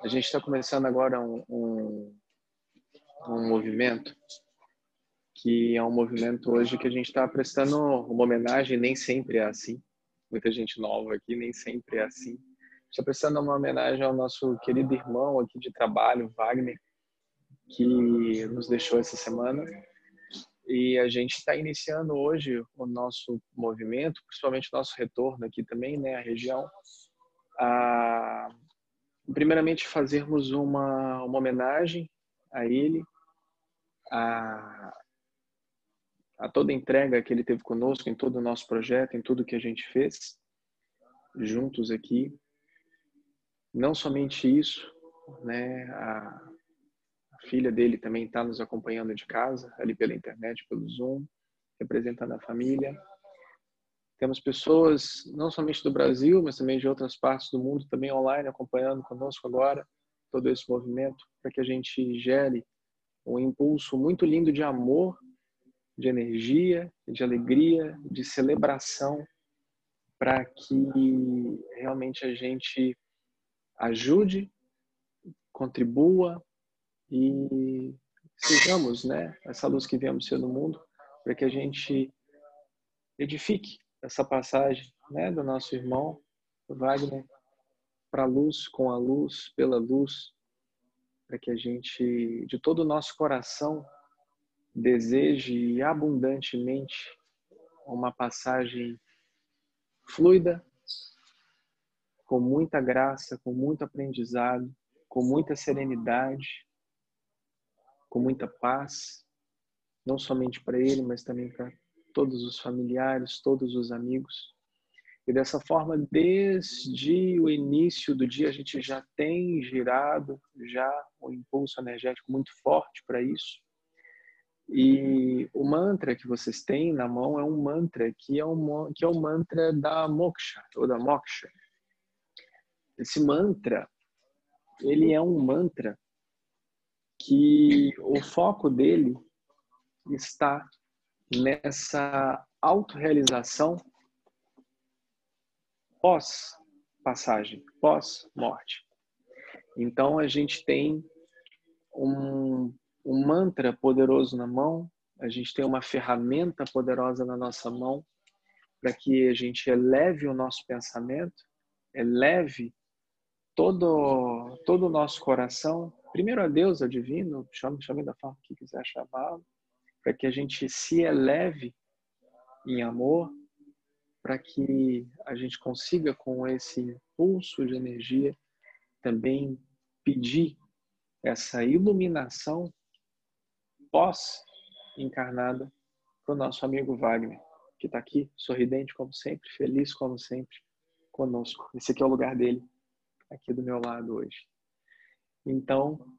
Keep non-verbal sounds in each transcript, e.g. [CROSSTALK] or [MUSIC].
a gente está começando agora um, um, um, movimento que é um movimento hoje que a gente está prestando uma homenagem, nem sempre é assim. Muita gente nova aqui, nem sempre é assim. Está prestando uma homenagem ao nosso querido irmão aqui de trabalho, Wagner, que nos deixou essa semana. E a gente está iniciando hoje o nosso movimento, principalmente o nosso retorno aqui também, né, a região, a primeiramente fazermos uma, uma homenagem a ele, a, a toda a entrega que ele teve conosco em todo o nosso projeto, em tudo que a gente fez juntos aqui. Não somente isso, né? A, a filha dele também está nos acompanhando de casa, ali pela internet, pelo Zoom, representando a família. Temos pessoas não somente do Brasil, mas também de outras partes do mundo também online acompanhando conosco agora todo esse movimento para que a gente gere um impulso muito lindo de amor, de energia, de alegria, de celebração para que realmente a gente ajude, contribua e sejamos, né, essa luz que viemos ser no mundo, para que a gente edifique essa passagem né, do nosso irmão Wagner para a luz, com a luz, pela luz, para que a gente, de todo o nosso coração, deseje abundantemente uma passagem fluida, com muita graça, com muito aprendizado, com muita serenidade, com muita paz, não somente para ele, mas também para todos os familiares, todos os amigos. E dessa forma, desde o início do dia, a gente já tem girado já um impulso energético muito forte para isso. E o mantra que vocês têm na mão é um mantra que é, um, que é o mantra da moksha, ou da moksha. Esse mantra, ele é um mantra que o foco dele está nessa autorrealização pós-passagem, pós-morte. Então a gente tem um, um mantra poderoso na mão, a gente tem uma ferramenta poderosa na nossa mão para que a gente eleve o nosso pensamento, eleve todo todo o nosso coração, primeiro a Deus, a divino, chame, chame da forma que quiser chamá-lo, para que a gente se eleve em amor, para que a gente consiga, com esse impulso de energia, também pedir essa iluminação pós-encarnada para o nosso amigo Wagner, que está aqui, sorridente como sempre, feliz como sempre, conosco. Esse aqui é o lugar dele, aqui do meu lado hoje. Então,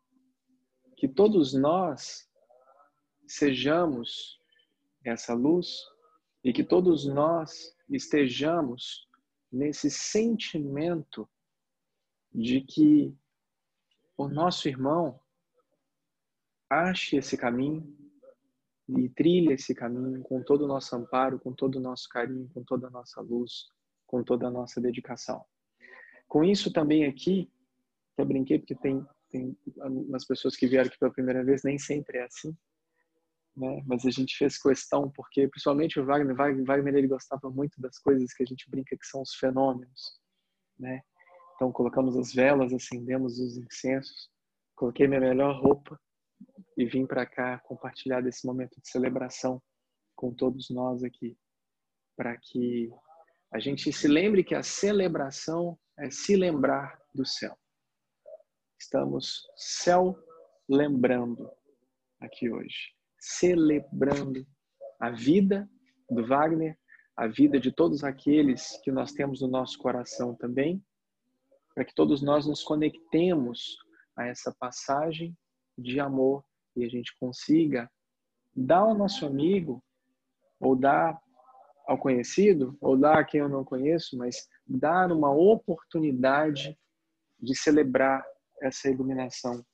que todos nós sejamos essa luz e que todos nós estejamos nesse sentimento de que o nosso irmão ache esse caminho e trilhe esse caminho com todo o nosso amparo, com todo o nosso carinho, com toda a nossa luz, com toda a nossa dedicação. Com isso também aqui, eu brinquei porque tem, tem umas pessoas que vieram aqui pela primeira vez, nem sempre é assim, né? Mas a gente fez questão porque, principalmente o Wagner, Wagner ele gostava muito das coisas que a gente brinca que são os fenômenos, né? Então colocamos as velas, acendemos os incensos, coloquei minha melhor roupa e vim para cá compartilhar desse momento de celebração com todos nós aqui, para que a gente se lembre que a celebração é se lembrar do céu. Estamos céu lembrando aqui hoje celebrando a vida do Wagner, a vida de todos aqueles que nós temos no nosso coração também, para que todos nós nos conectemos a essa passagem de amor e a gente consiga dar ao nosso amigo, ou dar ao conhecido, ou dar a quem eu não conheço, mas dar uma oportunidade de celebrar essa iluminação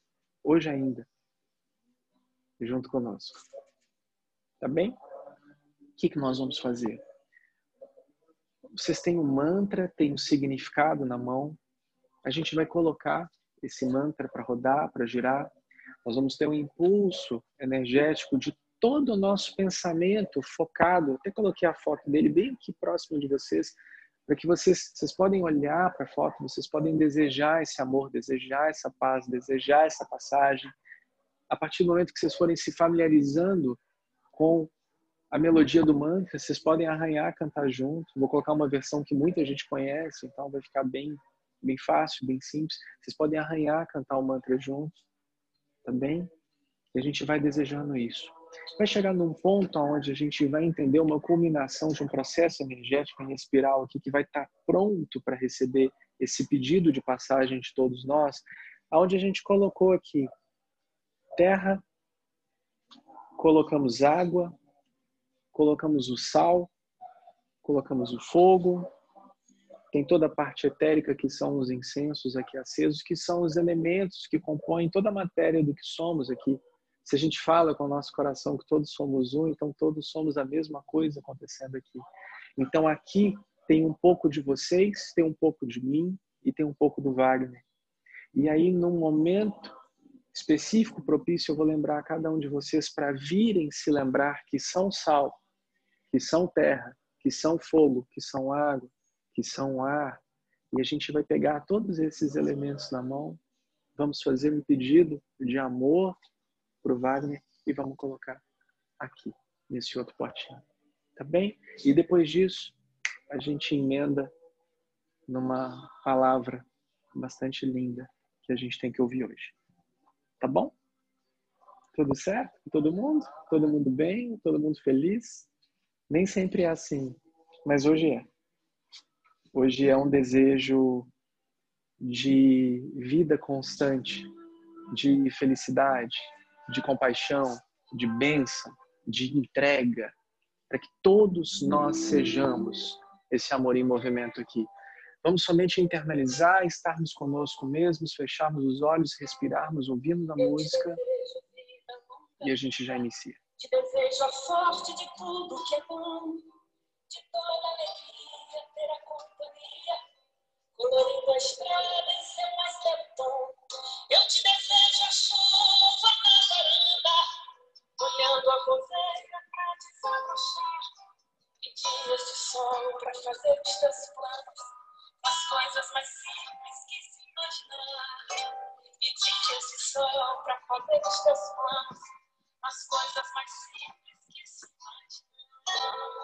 hoje ainda junto conosco. Tá bem? O que, que nós vamos fazer? Vocês têm um mantra, tem um significado na mão. A gente vai colocar esse mantra para rodar, para girar. Nós vamos ter um impulso energético de todo o nosso pensamento focado. Até coloquei a foto dele bem aqui próximo de vocês, para que vocês, vocês podem olhar para a foto, vocês podem desejar esse amor, desejar essa paz, desejar essa passagem. A partir do momento que vocês forem se familiarizando com a melodia do mantra, vocês podem arranhar, cantar junto. Vou colocar uma versão que muita gente conhece, então vai ficar bem, bem fácil, bem simples. Vocês podem arranhar, cantar o mantra também. Tá e a gente vai desejando isso. Vai chegar num ponto onde a gente vai entender uma culminação de um processo energético em espiral aqui que vai estar pronto para receber esse pedido de passagem de todos nós, aonde a gente colocou aqui terra, colocamos água, colocamos o sal, colocamos o fogo, tem toda a parte etérica que são os incensos aqui acesos, que são os elementos que compõem toda a matéria do que somos aqui. Se a gente fala com o nosso coração que todos somos um, então todos somos a mesma coisa acontecendo aqui. Então aqui tem um pouco de vocês, tem um pouco de mim e tem um pouco do Wagner. E aí, num momento específico, propício, eu vou lembrar a cada um de vocês para virem se lembrar que são sal, que são terra, que são fogo, que são água, que são ar. E a gente vai pegar todos esses elementos na mão, vamos fazer um pedido de amor para o Wagner e vamos colocar aqui, nesse outro potinho. Tá bem? E depois disso, a gente emenda numa palavra bastante linda que a gente tem que ouvir hoje. Tá bom? Tudo certo? Todo mundo? Todo mundo bem? Todo mundo feliz? Nem sempre é assim, mas hoje é. Hoje é um desejo de vida constante, de felicidade, de compaixão, de bênção, de entrega, para que todos nós sejamos esse amor em movimento aqui. Vamos somente internalizar, estarmos conosco mesmos, fecharmos os olhos, respirarmos, ouvirmos a música e a gente já inicia. Te desejo a sorte de tudo que é bom, de toda alegria ter a companhia, colorindo a estrada em seu mais tom. Eu te desejo a chuva na varanda, olhando a roseira pra desabrochar, e dias de sol pra fazer os teus planos, coisas mais simples que se imaginar, e dias de sol pra fazer os teus planos, as coisas mais simples que se imaginar.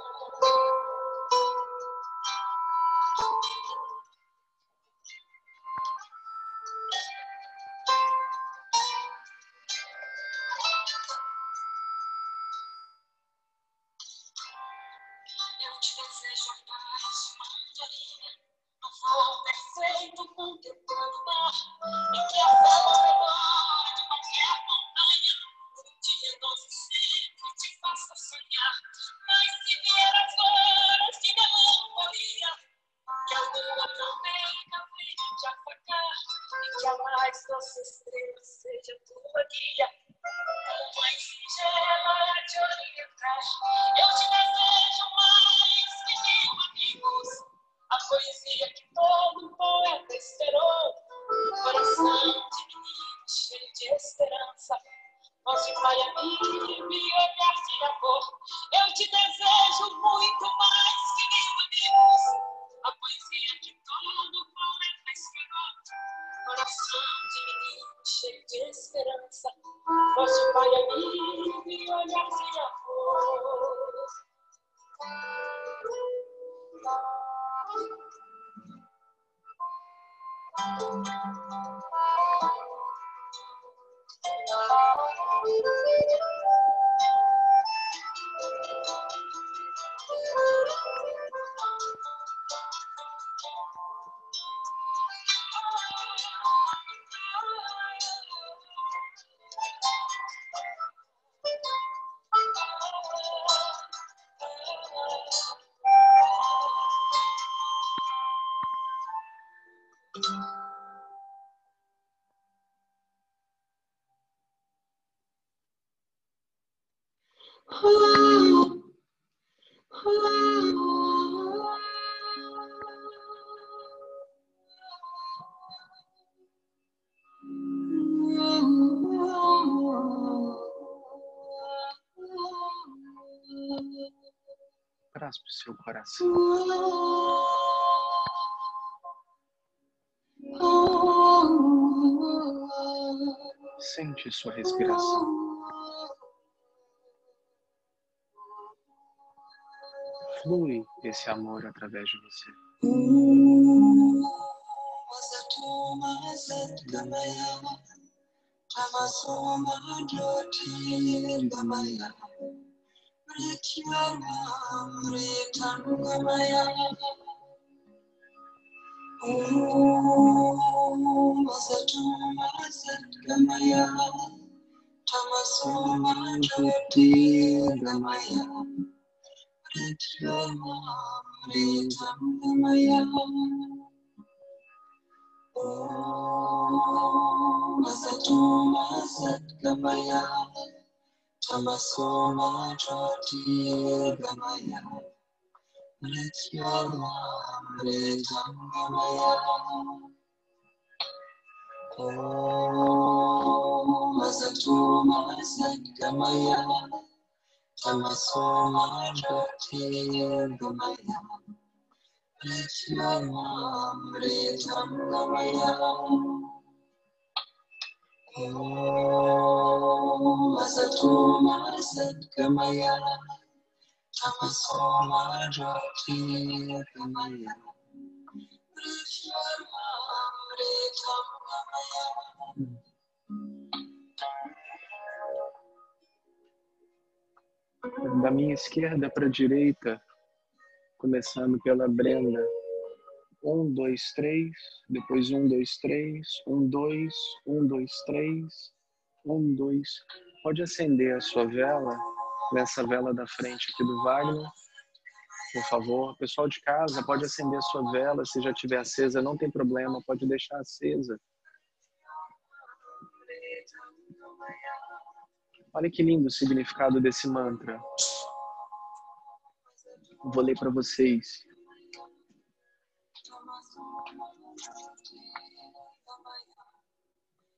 Coração. Sente sua respiração. Flui esse amor através de você. Tamasoma Jyoti Gamaya Maya Om Asatoma Satgamaya Tamasoma Jyoti Gamaya Nityama Mritangamaya Om Asatoma Satgamaya Tamasoma Jyoti Gamaya Nityama Mritangamaya Om Da minha esquerda para a direita, começando pela Brenda. Um, dois, três, depois um, dois, três, um, dois, um, dois, três, um, dois. Pode acender a sua vela nessa vela da frente aqui do Wagner, por favor. Pessoal de casa, pode acender a sua vela, se já tiver acesa, não tem problema, pode deixar acesa. Olha que lindo o significado desse mantra. Vou ler para vocês.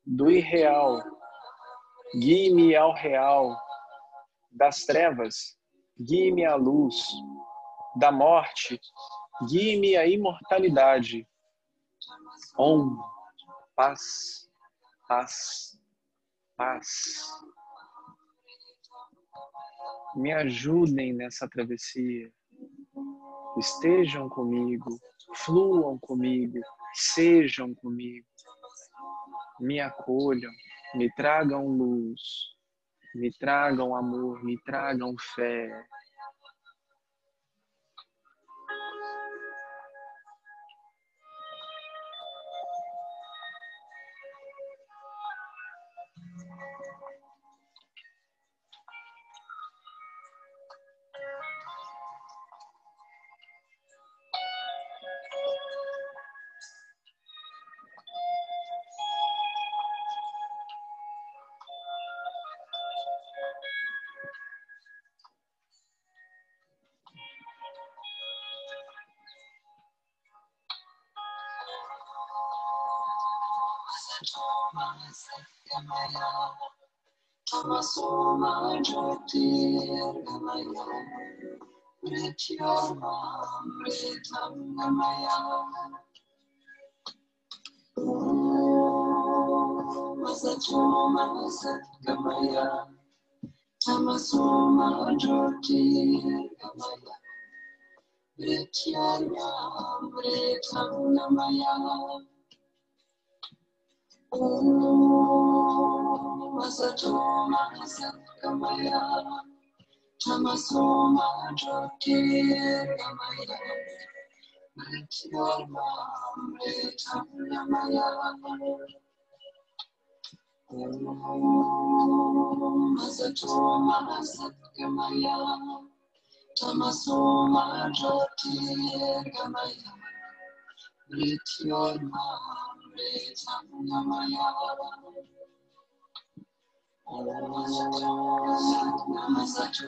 Do irreal, guie-me ao real, das trevas, guie-me à luz, da morte, guie-me à imortalidade. Om, paz, paz, paz me ajudem nessa travessia. Estejam comigo, fluam comigo, sejam comigo. Me acolham, me tragam luz, me tragam amor, me tragam fé. Masatoma Satgamaya Tamasoma Jyoti Gamaya Vrityanya Vritam Namaya Om Masatoma Satgamaya tamasoma jyotirgamaya mrityormamritam yamaya Om asato mahasatgamaya tamasoma jyotirgamaya mrityormamritam yamaya Namah Namaskar,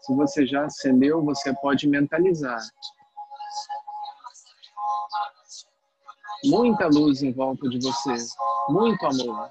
Se você já acendeu, você pode mentalizar. Muita luz em volta de você, muito amor.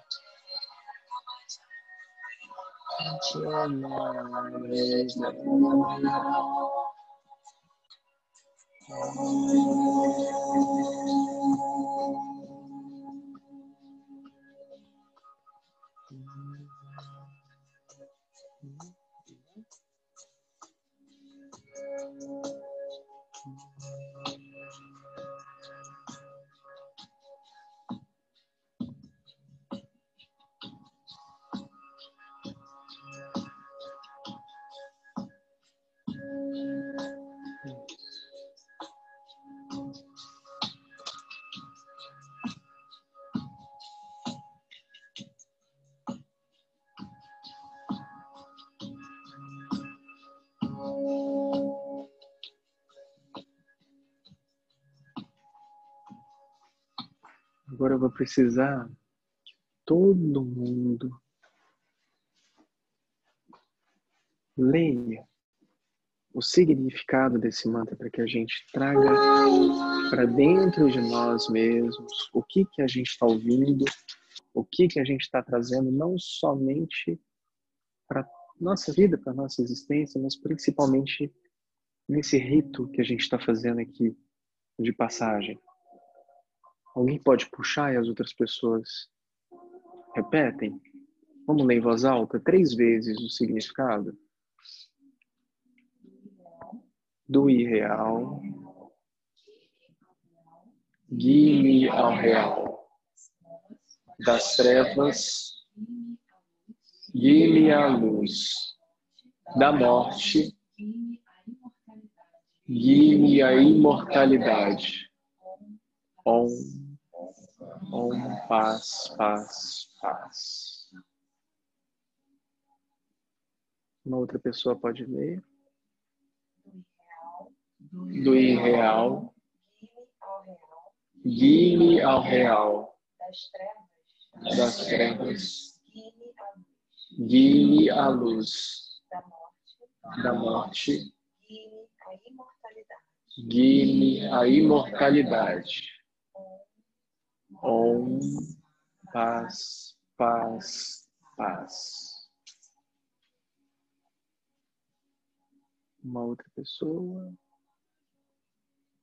Vou precisar que todo mundo leia o significado desse mantra para que a gente traga para dentro de nós mesmos o que que a gente está ouvindo, o que que a gente está trazendo não somente para nossa vida, para nossa existência, mas principalmente nesse rito que a gente está fazendo aqui de passagem. Alguém pode puxar e as outras pessoas repetem? Vamos ler em voz alta três vezes o significado. Do irreal, guie-me ao real. Das trevas, guie-me à luz. Da morte, guie-me à imortalidade. Om Om, paz, paz, paz. Uma outra pessoa pode ler. Do irreal, guie-me ao real. Das trevas, guie-me à luz. Da morte, guie-me à imortalidade. Om, paz, paz, paz. Uma outra pessoa.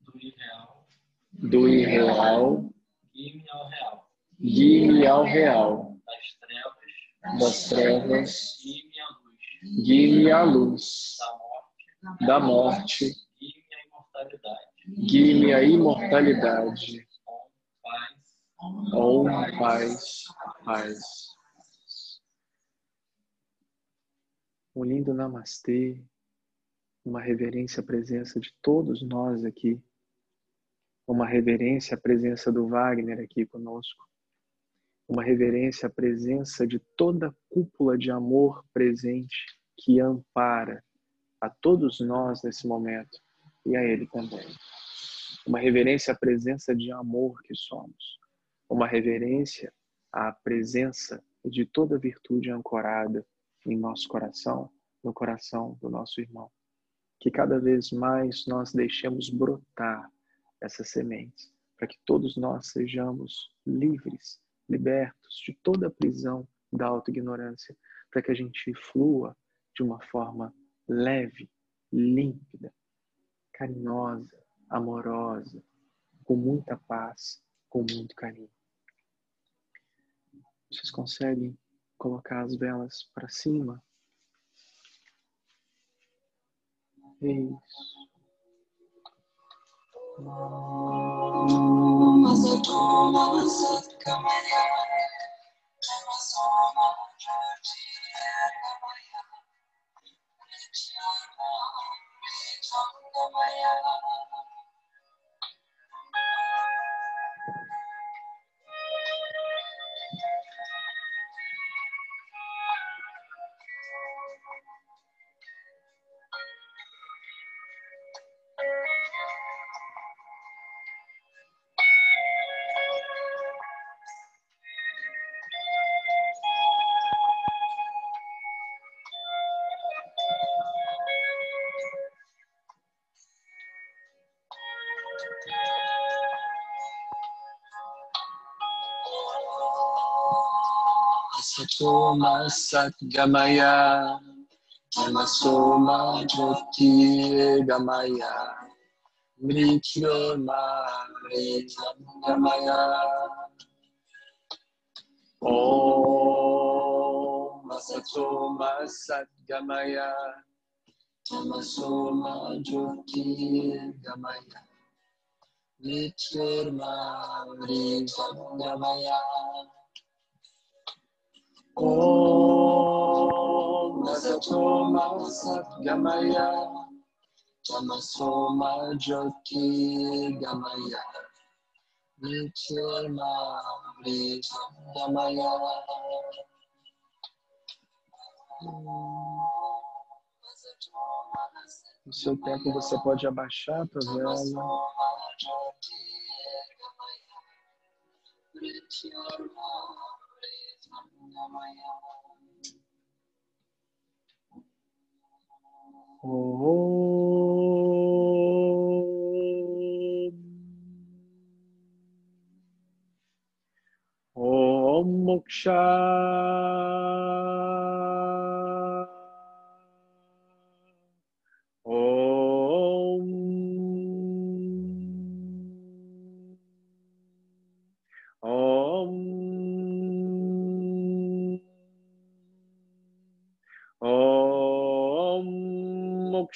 Do irreal. Do irreal. Guie-me ao real. Guie-me ao real. Das trevas. Das trevas. Guie-me à luz. Guie-me à luz. Da morte. Da morte. Guie-me à imortalidade. Guie-me à imortalidade. Om. Om, paz, paz. Um lindo namastê, uma reverência à presença de todos nós aqui, uma reverência à presença do Wagner aqui conosco, uma reverência à presença de toda a cúpula de amor presente que ampara a todos nós nesse momento e a Ele também. Uma reverência à presença de amor que somos uma reverência à presença de toda virtude ancorada em nosso coração, no coração do nosso irmão. Que cada vez mais nós deixemos brotar essas sementes, para que todos nós sejamos livres, libertos de toda a prisão da autoignorância, para que a gente flua de uma forma leve, límpida, carinhosa, amorosa, com muita paz, com muito carinho. Vocês conseguem colocar as velas para cima? É isso. Thank you. Satoma Satgamaya Tamasoma Jyoti Gamaya Mrityoma Gamaya Om Satoma Satgamaya Tamasoma Jyoti Gamaya Mrityoma Gamaya Om Nasatoma Satgamaya Tamasoma Jyoti Gamaya Nityama Gamaya No seu tempo você pode abaixar a vela. Om. Om Moksha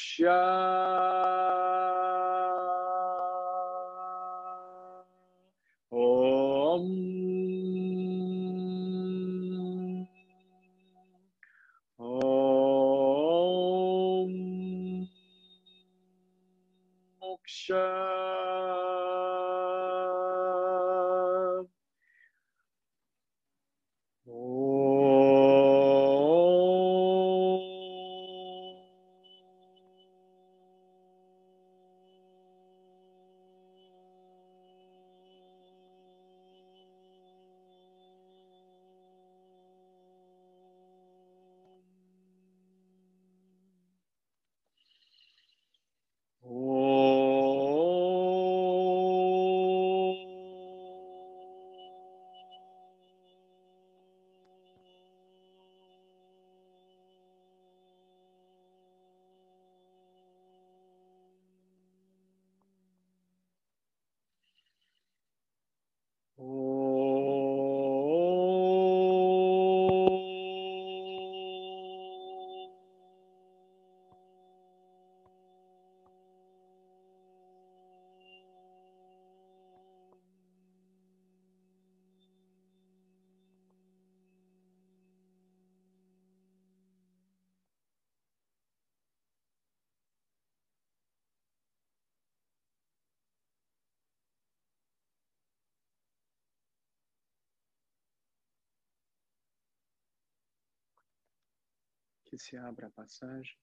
Moksha que se abra a passagem.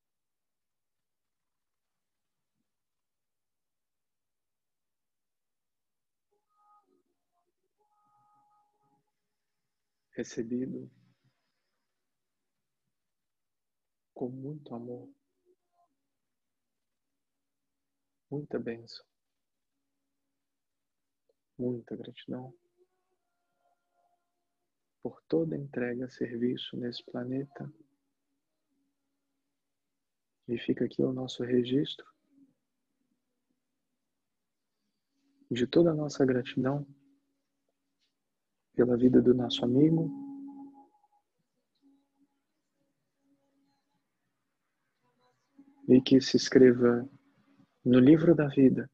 Recebido com muito amor, muita bênção, muita gratidão por toda entrega a serviço nesse planeta. E fica aqui o nosso registro de toda a nossa gratidão pela vida do nosso amigo, e que se escreva no livro da vida.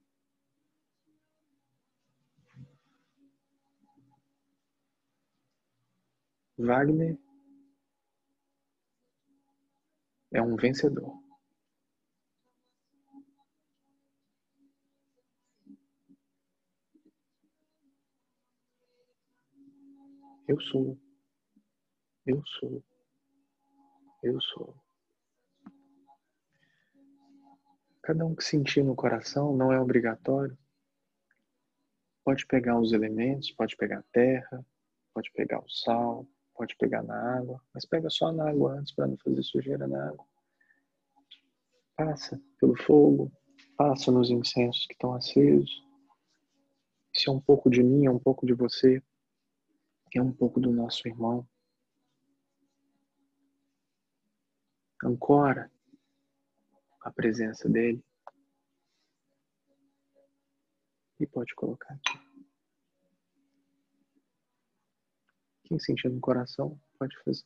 Wagner é um vencedor. Eu sou. Eu sou. Eu sou. Cada um que sentir no coração não é obrigatório. Pode pegar os elementos, pode pegar a terra, pode pegar o sal, pode pegar na água, mas pega só na água antes para não fazer sujeira na água. Passa pelo fogo, passa nos incensos que estão acesos. Se é um pouco de mim, é um pouco de você, é um pouco do nosso irmão. Ancora a presença dele e pode colocar aqui. Quem sentir no coração pode fazer.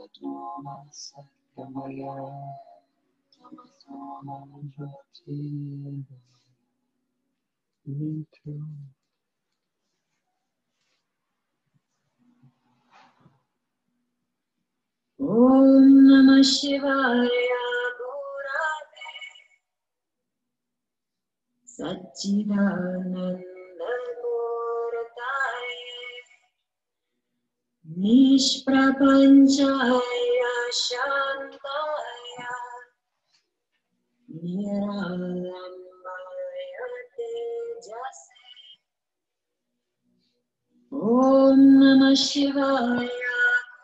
Nityanamaya Masatoma Satyamaya me too. Om Namah Shivaya निष्प्रपञ्चाय शान्ताय निरालम्बाय तेजसे ॐ नमः शिवाय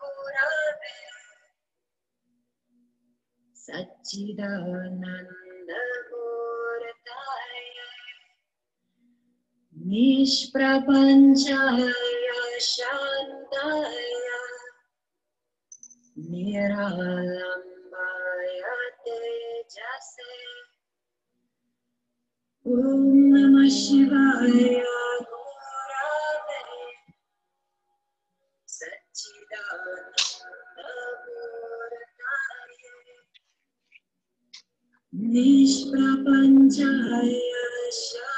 गुरवे सच्चिदानन्दमूर्ताय निष्प्रपञ्चाय शान्ताय Anaya Niralambhayate Jase Om Namah Shivaya Gurave Satchidananda Gurataye Nishprapanchaya Shaya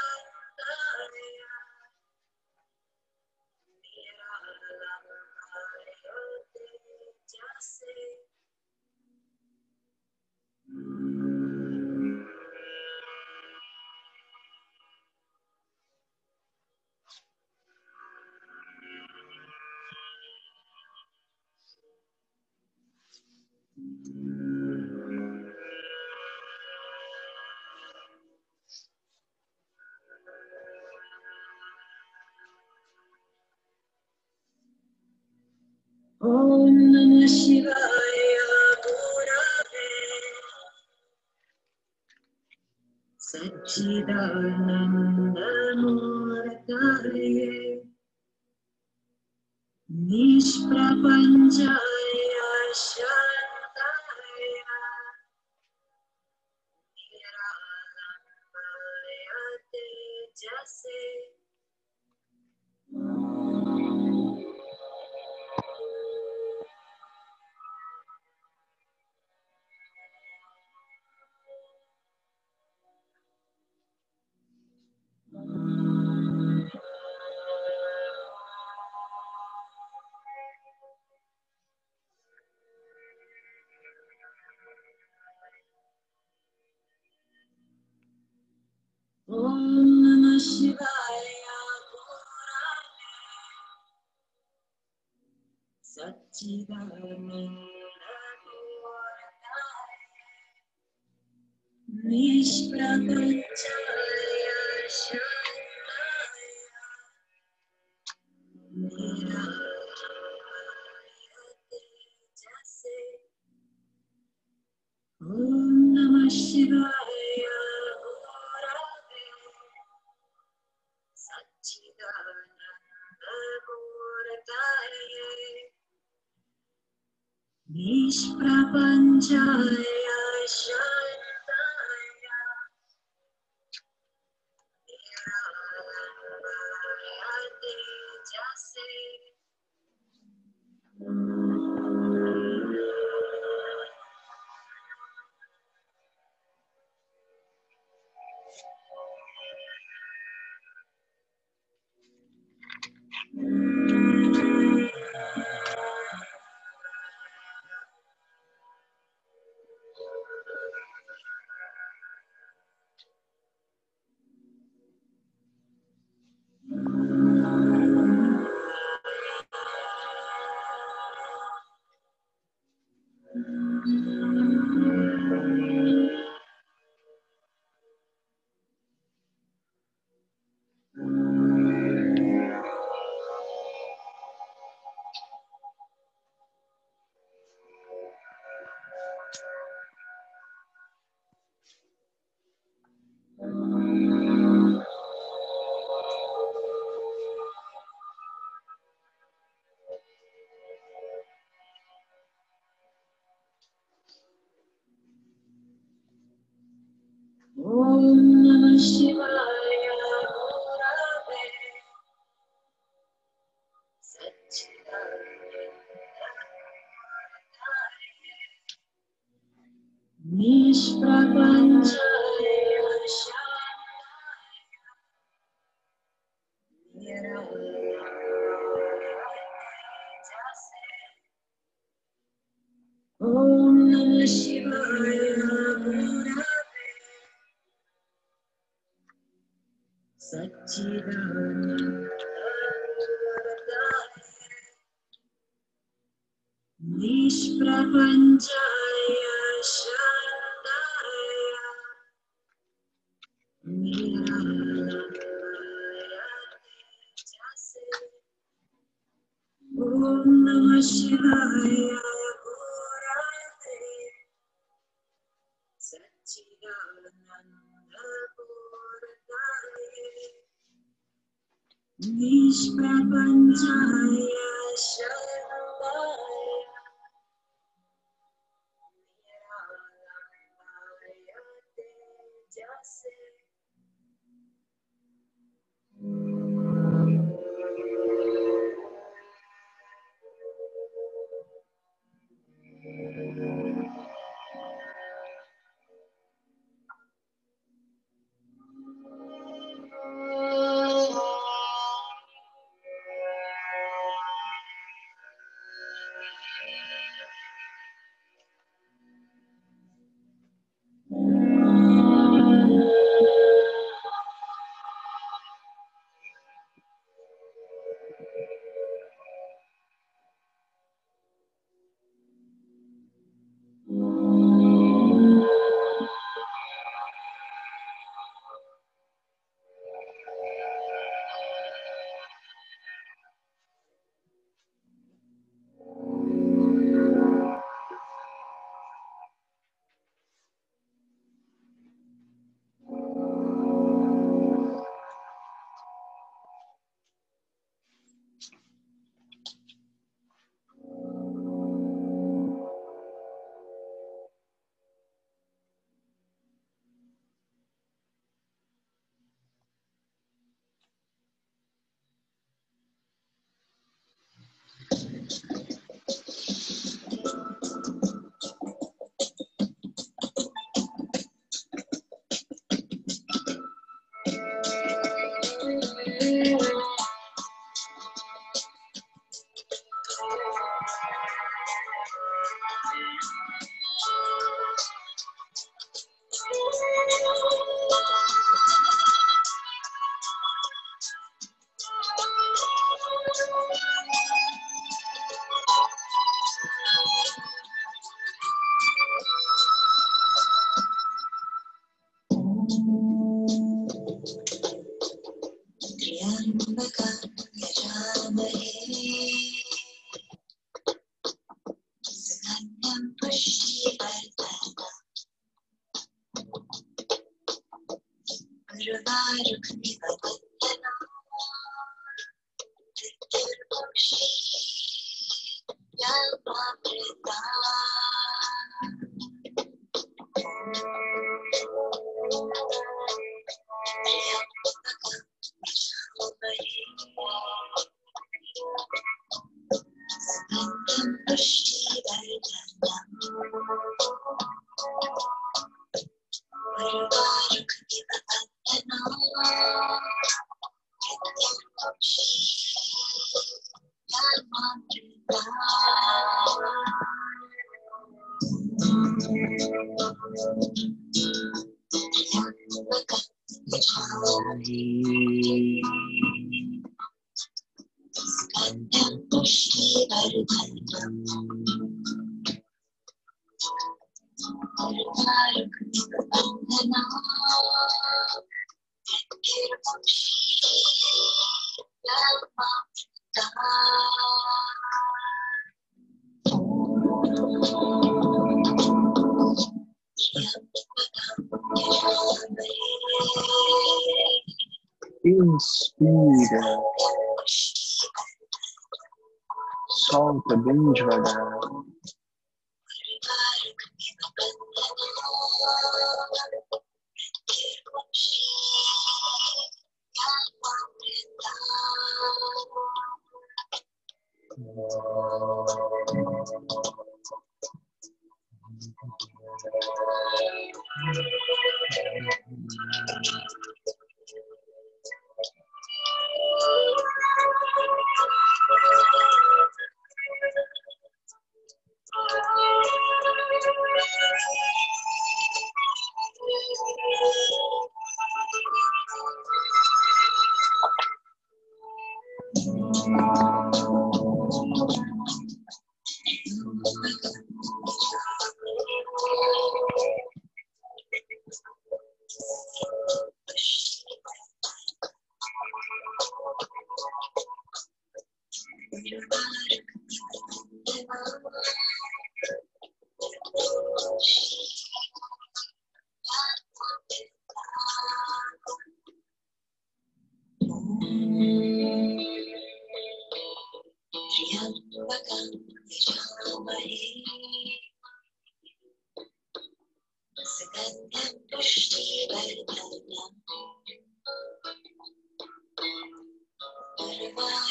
रणङ्गमूर्तये निष्प्रपञ्चाय Sachidananda Gordana निष्प्रपञ्चाय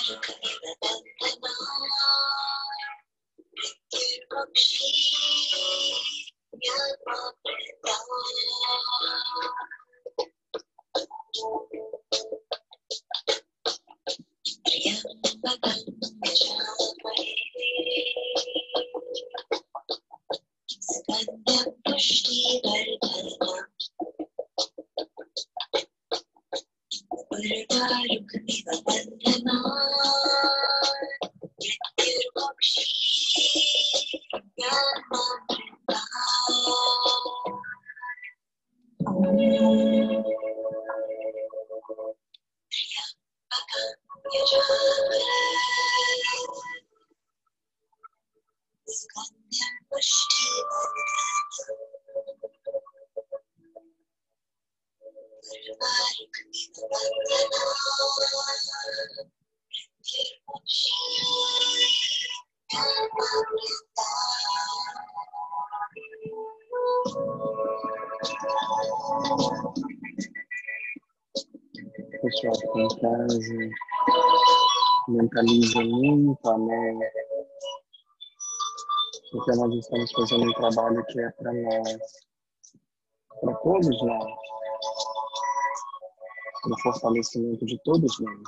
Pessoal Porque nós estamos fazendo um trabalho que é para nós, para todos nós, para o fortalecimento de todos nós.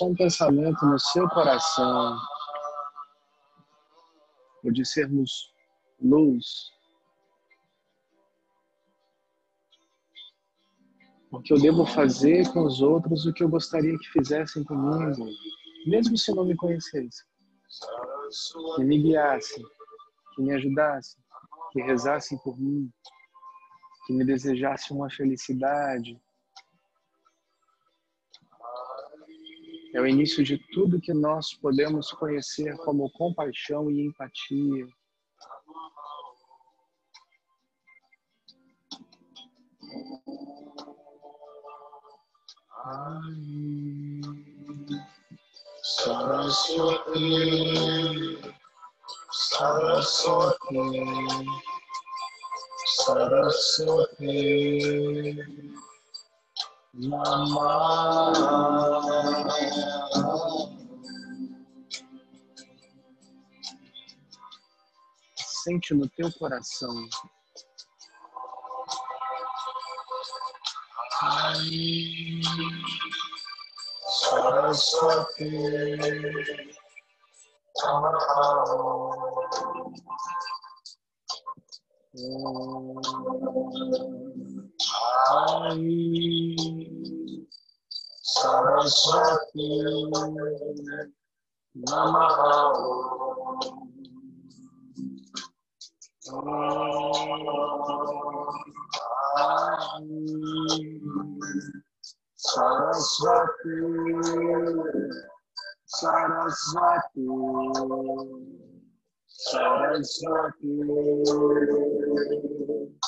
Só um pensamento no seu coração, o de sermos luz. Porque eu devo fazer com os outros o que eu gostaria que fizessem comigo, mesmo se não me conhecessem. Que me guiassem, que me ajudassem, que rezassem por mim, que me desejassem uma felicidade. É o início de tudo que nós podemos conhecer como compaixão e empatia. Saraswati Saraswati Saraswati Sente no teu coração. Hari Saraswati Hari Saraswati. Namaha Hari Saraswati. Saraswati. Saraswati Namah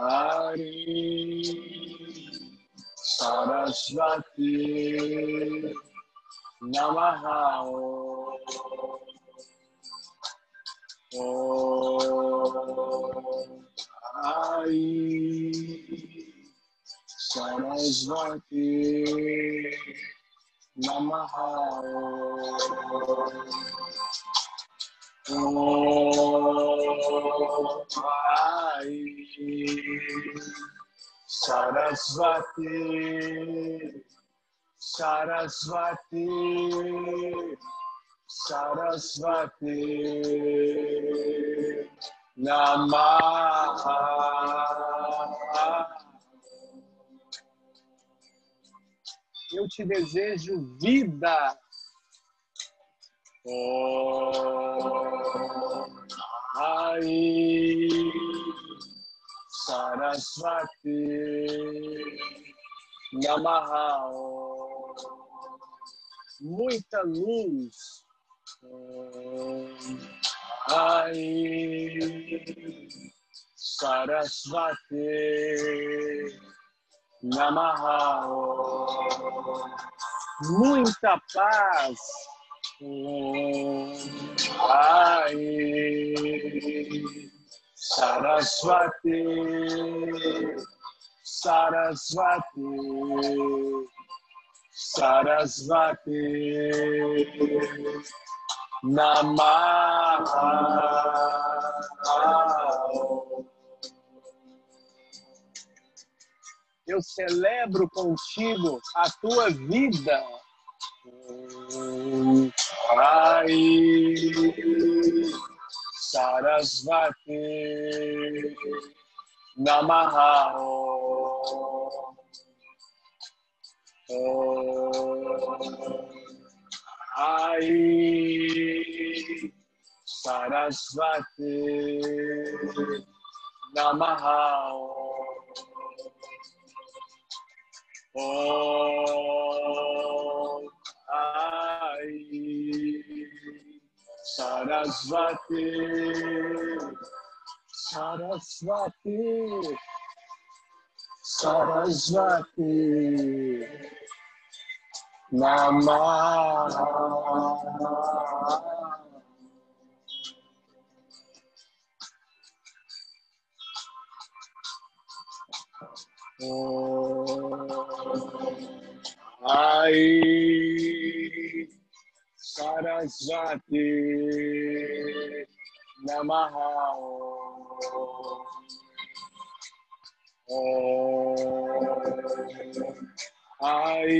Hari Saraswati Namaha. Om Hari Saraswati Namaha Om Hari Saraswati. Saraswati. Saraswati Namaha Eu te desejo vida. Om Hari Saraswati Namaha Muita luz. Om Hari Saraswati Namaha Muita paz. Om Hari Saraswati Saraswati Namaha Eu celebro contigo a tua vida. Hari Sarasvati Namaha. Om Sarasvati Sarasvati Namaha Om Ai Sarasvati Sarasvati Sarasvati Namaha Ai Sarasvati Namaha Om Ai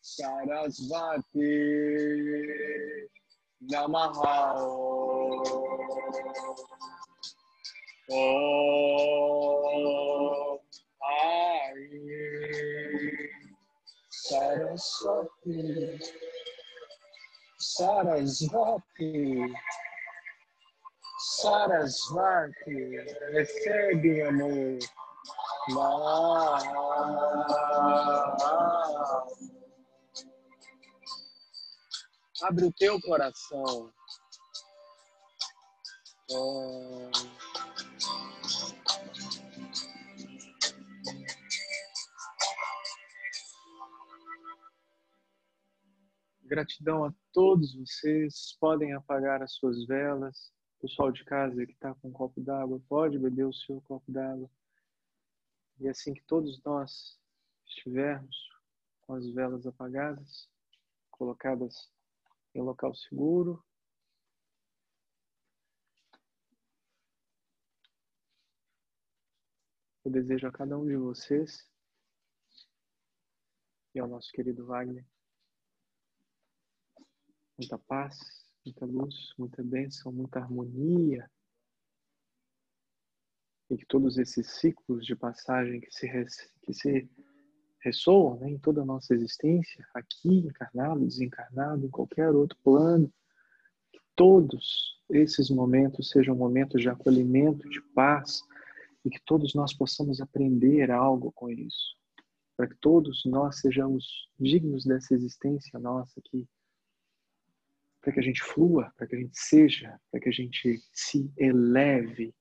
Sarasvati Namaha Om Ai Sarasvati Sarasvati Sarasvati recebe amor. Abre o teu coração. Gratidão a todos vocês. Podem apagar as suas velas. Pessoal de casa que está com um copo d'água, pode beber o seu copo d'água. E assim que todos nós estivermos com as velas apagadas, colocadas em local seguro, eu desejo a cada um de vocês e ao nosso querido Wagner muita paz, muita luz, muita bênção, muita harmonia. E que todos esses ciclos de passagem que se, que se ressoam né, em toda a nossa existência, aqui, encarnado, desencarnado, em qualquer outro plano, que todos esses momentos sejam momentos de acolhimento, de paz, e que todos nós possamos aprender algo com isso. Para que todos nós sejamos dignos dessa existência nossa aqui para que a gente flua, para que a gente seja, para que a gente se eleve,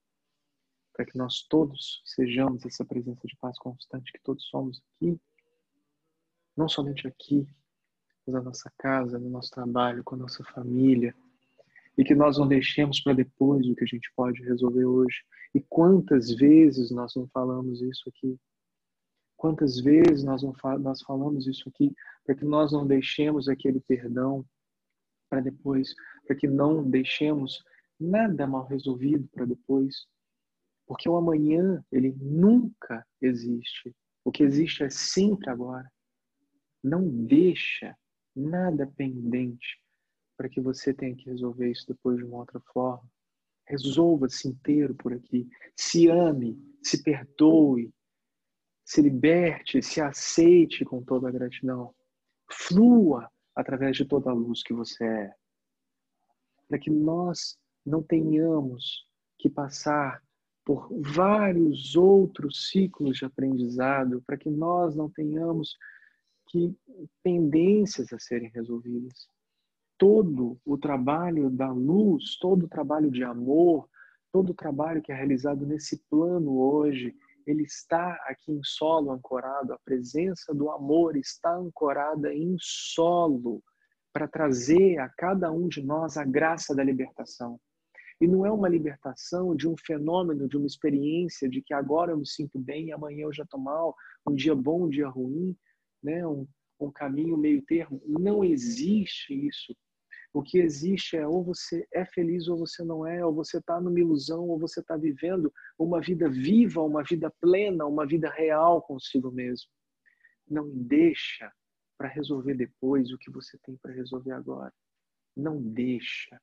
para que nós todos sejamos essa presença de paz constante que todos somos aqui, não somente aqui, mas na nossa casa, no nosso trabalho, com a nossa família, e que nós não deixemos para depois o que a gente pode resolver hoje. E quantas vezes nós não falamos isso aqui? Quantas vezes nós, não nós falamos isso aqui para que nós não deixemos aquele perdão para depois, para que não deixemos nada mal resolvido para depois, porque o amanhã ele nunca existe. O que existe é sempre agora. Não deixa nada pendente para que você tenha que resolver isso depois de uma outra forma. Resolva-se inteiro por aqui. Se ame, se perdoe, se liberte, se aceite com toda a gratidão. Flua através de toda a luz que você é. Para que nós não tenhamos que passar por vários outros ciclos de aprendizado, para que nós não tenhamos que pendências a serem resolvidas. Todo o trabalho da luz, todo o trabalho de amor, todo o trabalho que é realizado nesse plano hoje, ele está aqui em solo ancorado, a presença do amor está ancorada em solo para trazer a cada um de nós a graça da libertação. E não é uma libertação de um fenômeno, de uma experiência de que agora eu me sinto bem, amanhã eu já estou mal, um dia bom, um dia ruim, né? um, um caminho meio termo. Não existe isso. O que existe é ou você é feliz ou você não é, ou você está numa ilusão ou você está vivendo uma vida viva, uma vida plena, uma vida real consigo mesmo. Não deixa para resolver depois o que você tem para resolver agora. Não deixa.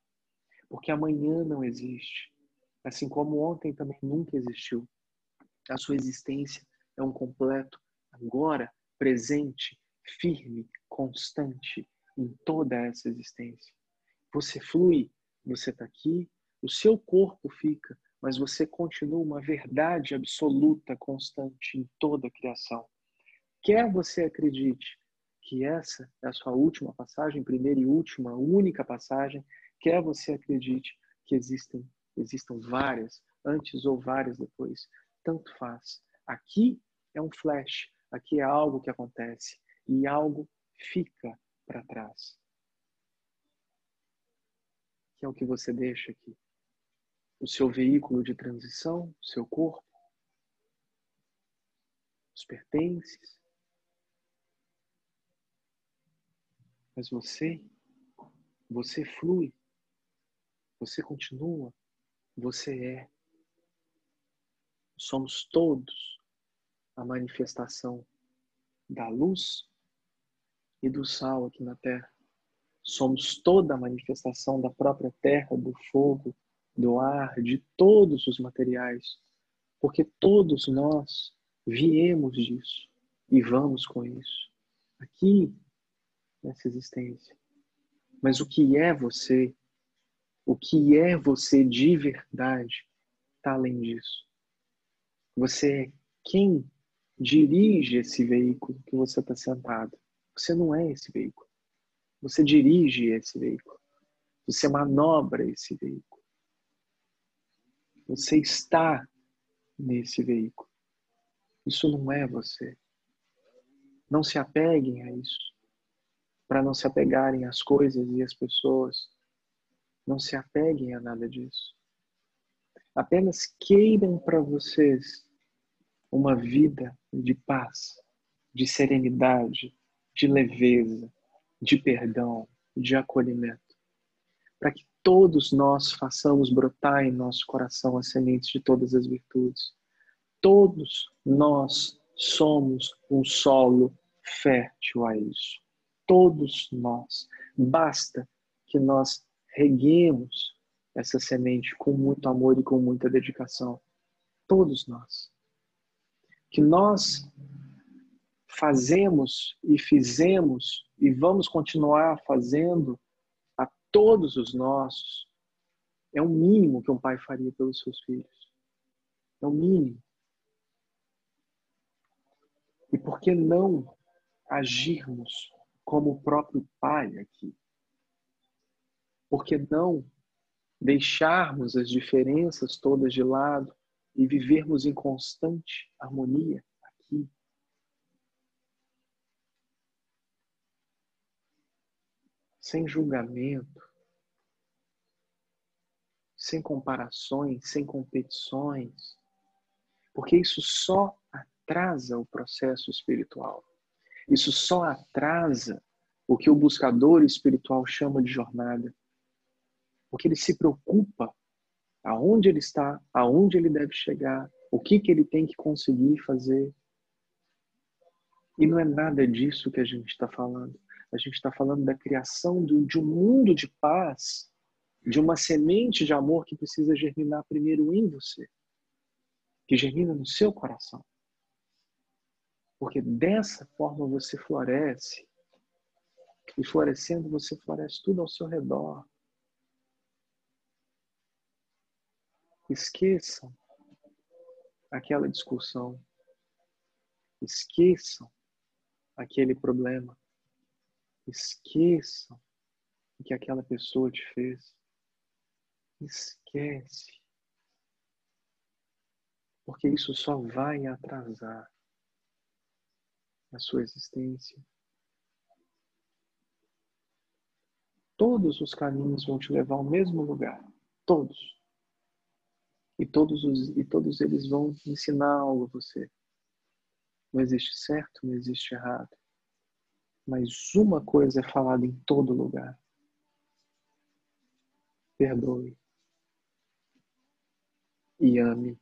Porque amanhã não existe. Assim como ontem também nunca existiu. A sua existência é um completo agora, presente, firme, constante em toda essa existência. Você flui, você está aqui, o seu corpo fica, mas você continua uma verdade absoluta, constante em toda a criação. Quer você acredite que essa é a sua última passagem, primeira e última, única passagem, quer você acredite que existem, existam várias, antes ou várias depois, tanto faz. Aqui é um flash, aqui é algo que acontece e algo fica para trás. Que é o que você deixa aqui. O seu veículo de transição, seu corpo, os pertences. Mas você, você flui, você continua, você é. Somos todos a manifestação da luz e do sal aqui na terra. Somos toda a manifestação da própria terra, do fogo, do ar, de todos os materiais, porque todos nós viemos disso e vamos com isso aqui nessa existência. Mas o que é você? O que é você de verdade está além disso. Você é quem dirige esse veículo que você está sentado. Você não é esse veículo. Você dirige esse veículo. Você manobra esse veículo. Você está nesse veículo. Isso não é você. Não se apeguem a isso. Para não se apegarem às coisas e às pessoas. Não se apeguem a nada disso. Apenas queiram para vocês uma vida de paz, de serenidade, de leveza, de perdão, de acolhimento. Para que todos nós façamos brotar em nosso coração as sementes de todas as virtudes. Todos nós somos um solo fértil a isso. Todos nós. Basta que nós reguemos essa semente com muito amor e com muita dedicação. Todos nós. Que nós fazemos e fizemos e vamos continuar fazendo a todos os nossos é o mínimo que um pai faria pelos seus filhos. É o mínimo. E por que não agirmos como o próprio pai aqui? Por que não deixarmos as diferenças todas de lado e vivermos em constante harmonia aqui? sem julgamento, sem comparações, sem competições, porque isso só atrasa o processo espiritual. Isso só atrasa o que o buscador espiritual chama de jornada. Porque ele se preocupa aonde ele está, aonde ele deve chegar, o que, que ele tem que conseguir fazer. E não é nada disso que a gente está falando. A gente está falando da criação de um mundo de paz, de uma semente de amor que precisa germinar primeiro em você, que germina no seu coração. Porque dessa forma você floresce. E florescendo, você floresce tudo ao seu redor. Esqueçam aquela discussão. Esqueçam aquele problema. Esqueçam o que aquela pessoa te fez. Esquece. Porque isso só vai atrasar a sua existência. Todos os caminhos vão te levar ao mesmo lugar. Todos. E todos, os, e todos eles vão ensinar algo a você. Não existe certo, não existe errado. Mas uma coisa é falada em todo lugar: perdoe e ame.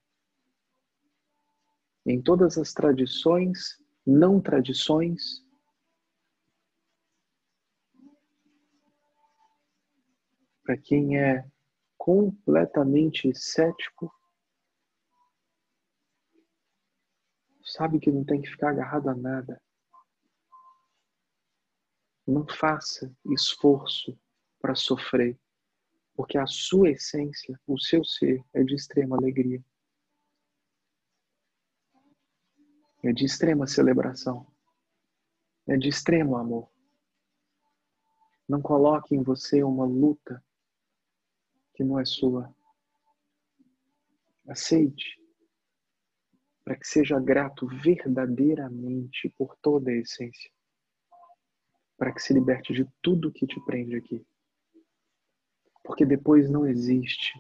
Em todas as tradições, não tradições, para quem é completamente cético, sabe que não tem que ficar agarrado a nada. Não faça esforço para sofrer, porque a sua essência, o seu ser, é de extrema alegria, é de extrema celebração, é de extremo amor. Não coloque em você uma luta que não é sua. Aceite para que seja grato verdadeiramente por toda a essência, para que se liberte de tudo que te prende aqui. Porque depois não existe,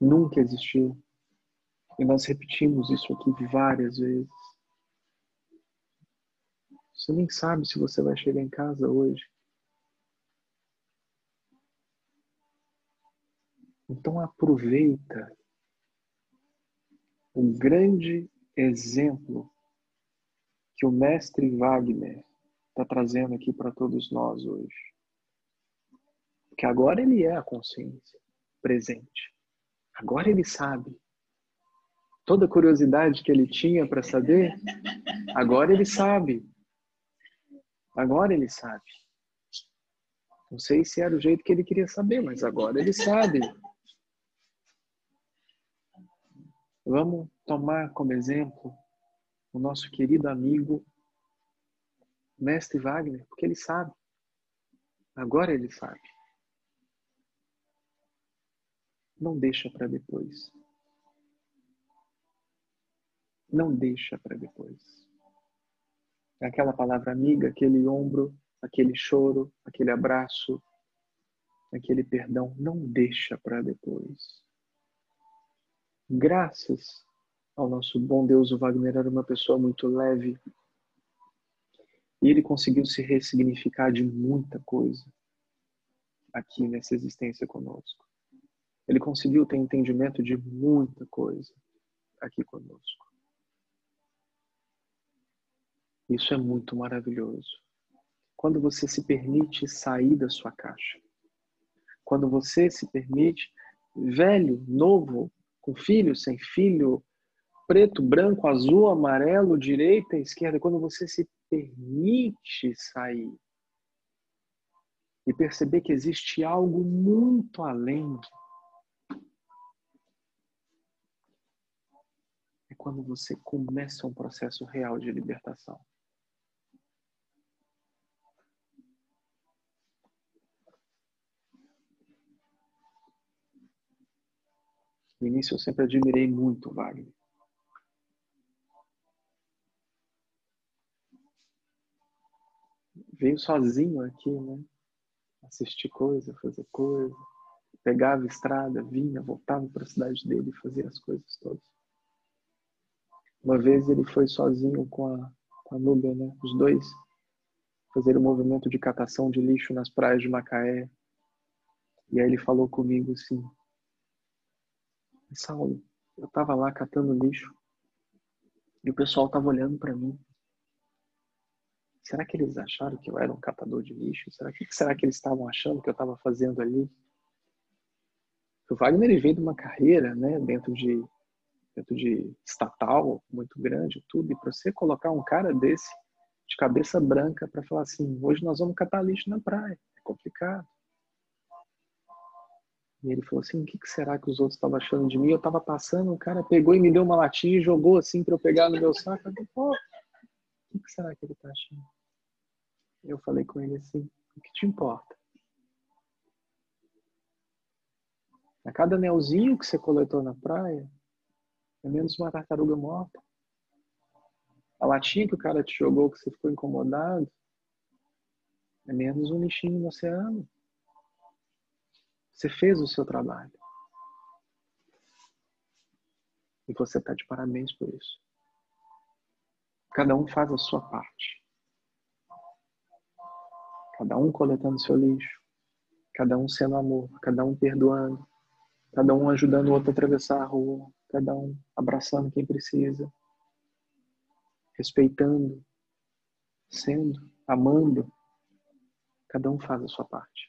nunca existiu. E nós repetimos isso aqui várias vezes. Você nem sabe se você vai chegar em casa hoje. Então aproveita o grande exemplo que o mestre Wagner está trazendo aqui para todos nós hoje. Porque agora ele é a consciência presente. Agora ele sabe. Toda a curiosidade que ele tinha para saber, agora ele sabe. Agora ele sabe. Não sei se era o jeito que ele queria saber, mas agora ele sabe. Vamos tomar como exemplo o nosso querido amigo Mestre Wagner, porque ele sabe. Agora ele sabe. Não deixa para depois. Não deixa para depois. Aquela palavra amiga, aquele ombro, aquele choro, aquele abraço, aquele perdão, não deixa para depois graças ao nosso bom Deus, o Wagner era uma pessoa muito leve. E ele conseguiu se ressignificar de muita coisa aqui nessa existência conosco. Ele conseguiu ter entendimento de muita coisa aqui conosco. Isso é muito maravilhoso. Quando você se permite sair da sua caixa. Quando você se permite, velho, novo, com filho, sem filho, preto, branco, azul, amarelo, direita, esquerda, quando você se permite sair e perceber que existe algo muito além, é quando você começa um processo real de libertação. No início eu sempre admirei muito Wagner. Veio sozinho aqui, né? Assistir coisa, fazer coisa. Pegava estrada, vinha, voltava para a cidade dele e fazia as coisas todas. Uma vez ele foi sozinho com a, com a Núbia, né? Os dois fazer um movimento de catação de lixo nas praias de Macaé. E aí ele falou comigo assim: Saulo, eu estava lá catando lixo e o pessoal estava olhando para mim. Será que eles acharam que eu era um catador de lixo? Será que será que eles estavam achando que eu estava fazendo ali? O Wagner veio de uma carreira, né, dentro de dentro de estatal muito grande, tudo, e para você colocar um cara desse de cabeça branca para falar assim, hoje nós vamos catar lixo na praia, é complicado. E ele falou assim: o que, será que os outros estavam achando de mim? Eu estava passando, o cara pegou e me deu uma latinha e jogou assim para eu pegar no meu saco. Eu falei, Pô, o que, será que ele está achando? Eu falei com ele assim: o que te importa? A cada anelzinho que você coletou na praia, é menos uma tartaruga morta. A latinha que o cara te jogou, que você ficou incomodado, é menos um lixinho no oceano. Você fez o seu trabalho. E você está de parabéns por isso. Cada um faz a sua parte. Cada um coletando seu lixo. Cada um sendo amor. Cada um perdoando. Cada um ajudando o outro a atravessar a rua. Cada um abraçando quem precisa. Respeitando. Sendo. Amando. Cada um faz a sua parte.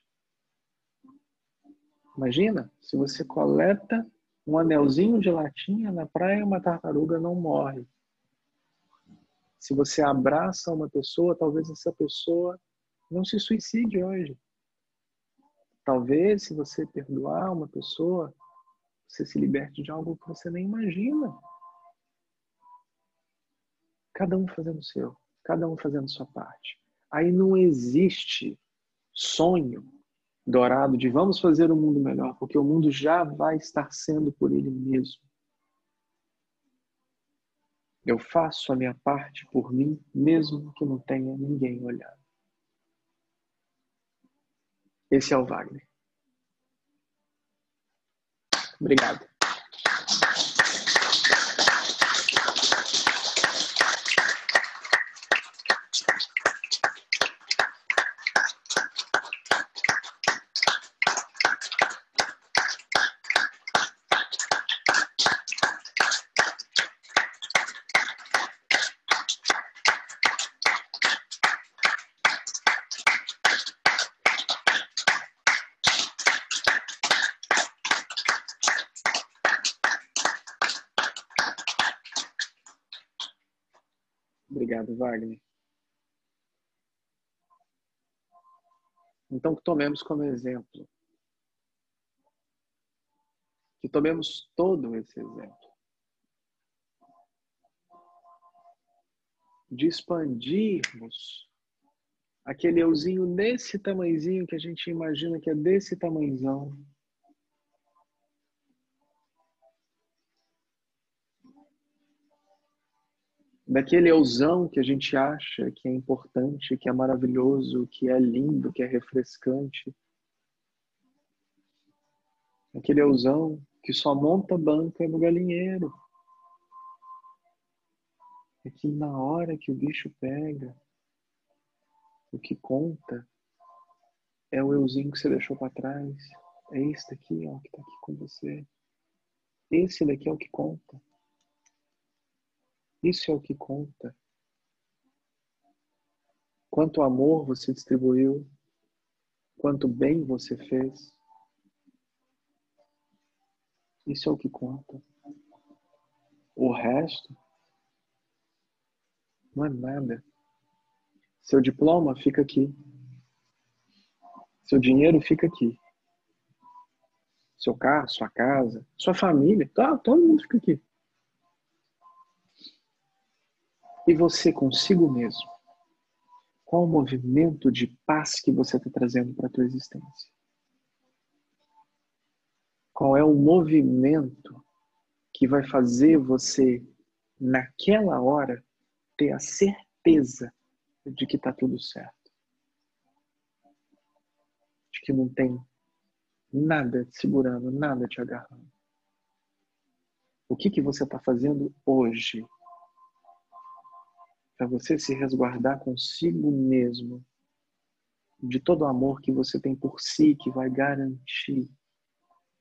Imagina, se você coleta um anelzinho de latinha na praia, uma tartaruga não morre. Se você abraça uma pessoa, talvez essa pessoa não se suicide hoje. Talvez, se você perdoar uma pessoa, você se liberte de algo que você nem imagina. Cada um fazendo o seu, cada um fazendo a sua parte. Aí não existe sonho dourado de vamos fazer o um mundo melhor, porque o mundo já vai estar sendo por ele mesmo. Eu faço a minha parte por mim, mesmo que não tenha ninguém olhando. Esse é o Wagner. Obrigado. Wagner. Então, que tomemos como exemplo. Que tomemos todo esse exemplo. De expandirmos aquele euzinho desse tamanhozinho que a gente imagina que é desse tamanhozão daquele eusão que a gente acha que é importante, que é maravilhoso, que é lindo, que é refrescante. Aquele eusão que só monta banca no galinheiro. É que na hora que o bicho pega, o que conta é o euzinho que você deixou para trás. É esse daqui, ó, que está aqui com você. Esse daqui é o que conta. Isso é o que conta. Quanto amor você distribuiu, quanto bem você fez. Isso é o que conta. O resto não é nada. Seu diploma fica aqui. Seu dinheiro fica aqui. Seu carro, sua casa, sua família, tá, todo mundo fica aqui. E você consigo mesmo? Qual o movimento de paz que você está trazendo para a tua existência? Qual é o movimento que vai fazer você, naquela hora, ter a certeza de que está tudo certo? De que não tem nada te segurando, nada te agarrando. O que, que você está fazendo hoje para você se resguardar consigo mesmo de todo o amor que você tem por si, que vai garantir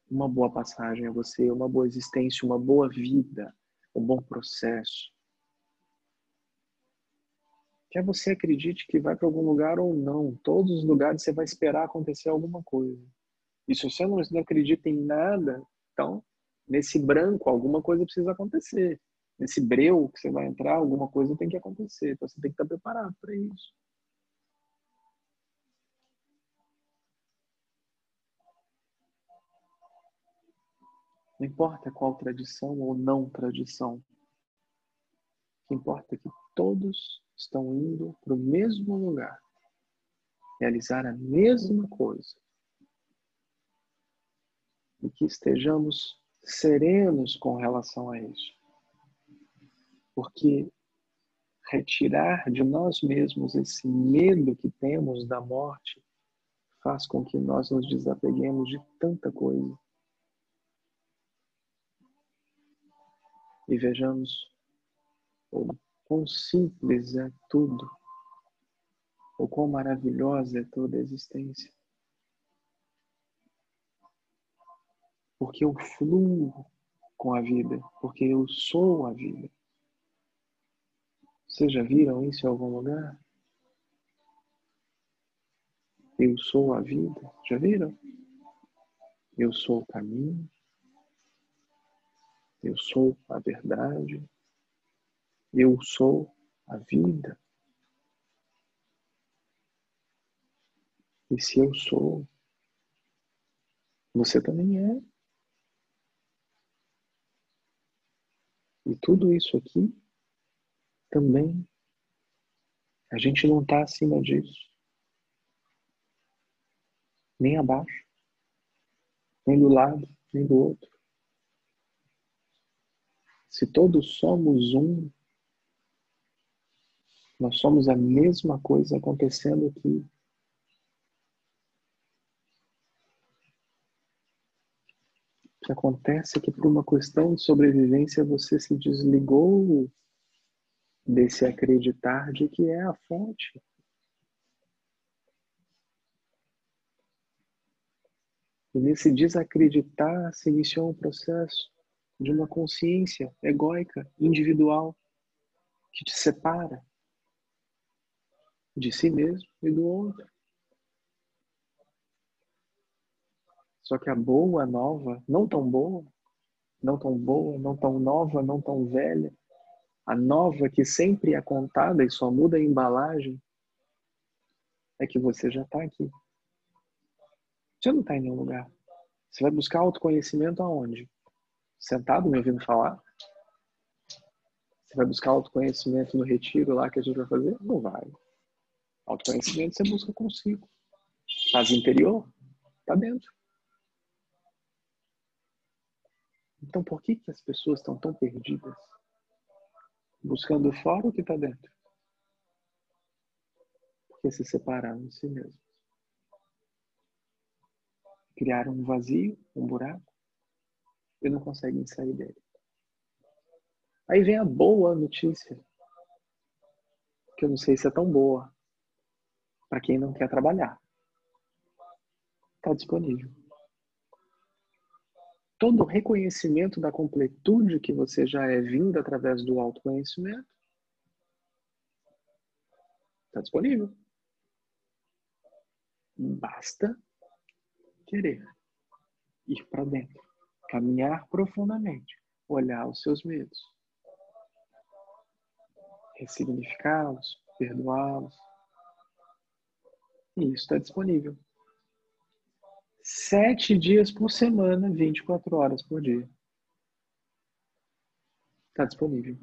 uma boa passagem a você, uma boa existência, uma boa vida, um bom processo. Quer você acredite que vai para algum lugar ou não, todos os lugares você vai esperar acontecer alguma coisa. E se você não acredita em nada, então, nesse branco, alguma coisa precisa acontecer nesse breu que você vai entrar, alguma coisa tem que acontecer. Então você tem que estar preparado para isso. Não importa qual tradição ou não tradição. O que importa é que todos estão indo para o mesmo lugar, realizar a mesma coisa. E que estejamos serenos com relação a isso. Porque retirar de nós mesmos esse medo que temos da morte faz com que nós nos desapeguemos de tanta coisa. E vejamos o quão simples é tudo, o quão maravilhosa é toda a existência. Porque eu fluo com a vida, porque eu sou a vida. Vocês já viram isso em algum lugar? Eu sou a vida. Já viram? Eu sou o caminho. Eu sou a verdade. Eu sou a vida. E se eu sou, Você também é. E tudo isso aqui também. A gente não está acima disso. Nem abaixo. Nem do lado, nem do outro. Se todos somos um, nós somos a mesma coisa acontecendo aqui. O que acontece é que por uma questão de sobrevivência você se desligou desse acreditar de que é a fonte. E nesse desacreditar se iniciou um processo de uma consciência egóica, individual, que te separa de si mesmo e do outro. Só que a boa, nova, não tão boa, não tão boa, não tão nova, não tão velha, a nova que sempre é contada e só muda a embalagem, é que você já está aqui. Você não está em nenhum lugar. Você vai buscar autoconhecimento aonde? Sentado me ouvindo falar? Você vai buscar autoconhecimento no retiro lá que a gente vai fazer? Não vai. Autoconhecimento você busca consigo. Paz interior? Está dentro. Então por que, que as pessoas estão tão perdidas? Buscando fora o que está dentro. Porque se separaram de si mesmos. Criaram um vazio, um buraco, e não conseguem sair dele. Aí vem a boa notícia, que eu não sei se é tão boa, para quem não quer trabalhar. Está disponível. Todo o reconhecimento da completude que você já é vindo através do autoconhecimento está disponível. Basta querer ir para dentro, caminhar profundamente, olhar os seus medos, ressignificá-los, perdoá-los, e isso está disponível. Sete dias por semana, 24 horas por dia. Está disponível.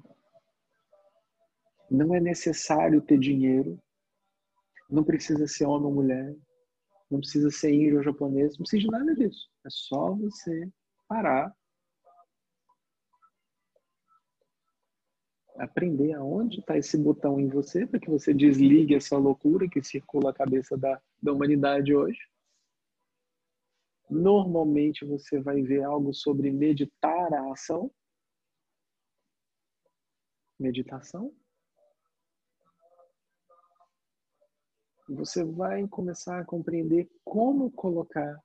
Não é necessário ter dinheiro. Não precisa ser homem ou mulher. Não precisa ser índio ou japonês. Não precisa de nada disso. É só você parar. Aprender aonde está esse botão em você para que você desligue essa loucura que circula a cabeça da, da humanidade hoje. Normalmente você vai ver algo sobre meditar a ação. Meditação. Você vai começar a compreender como colocar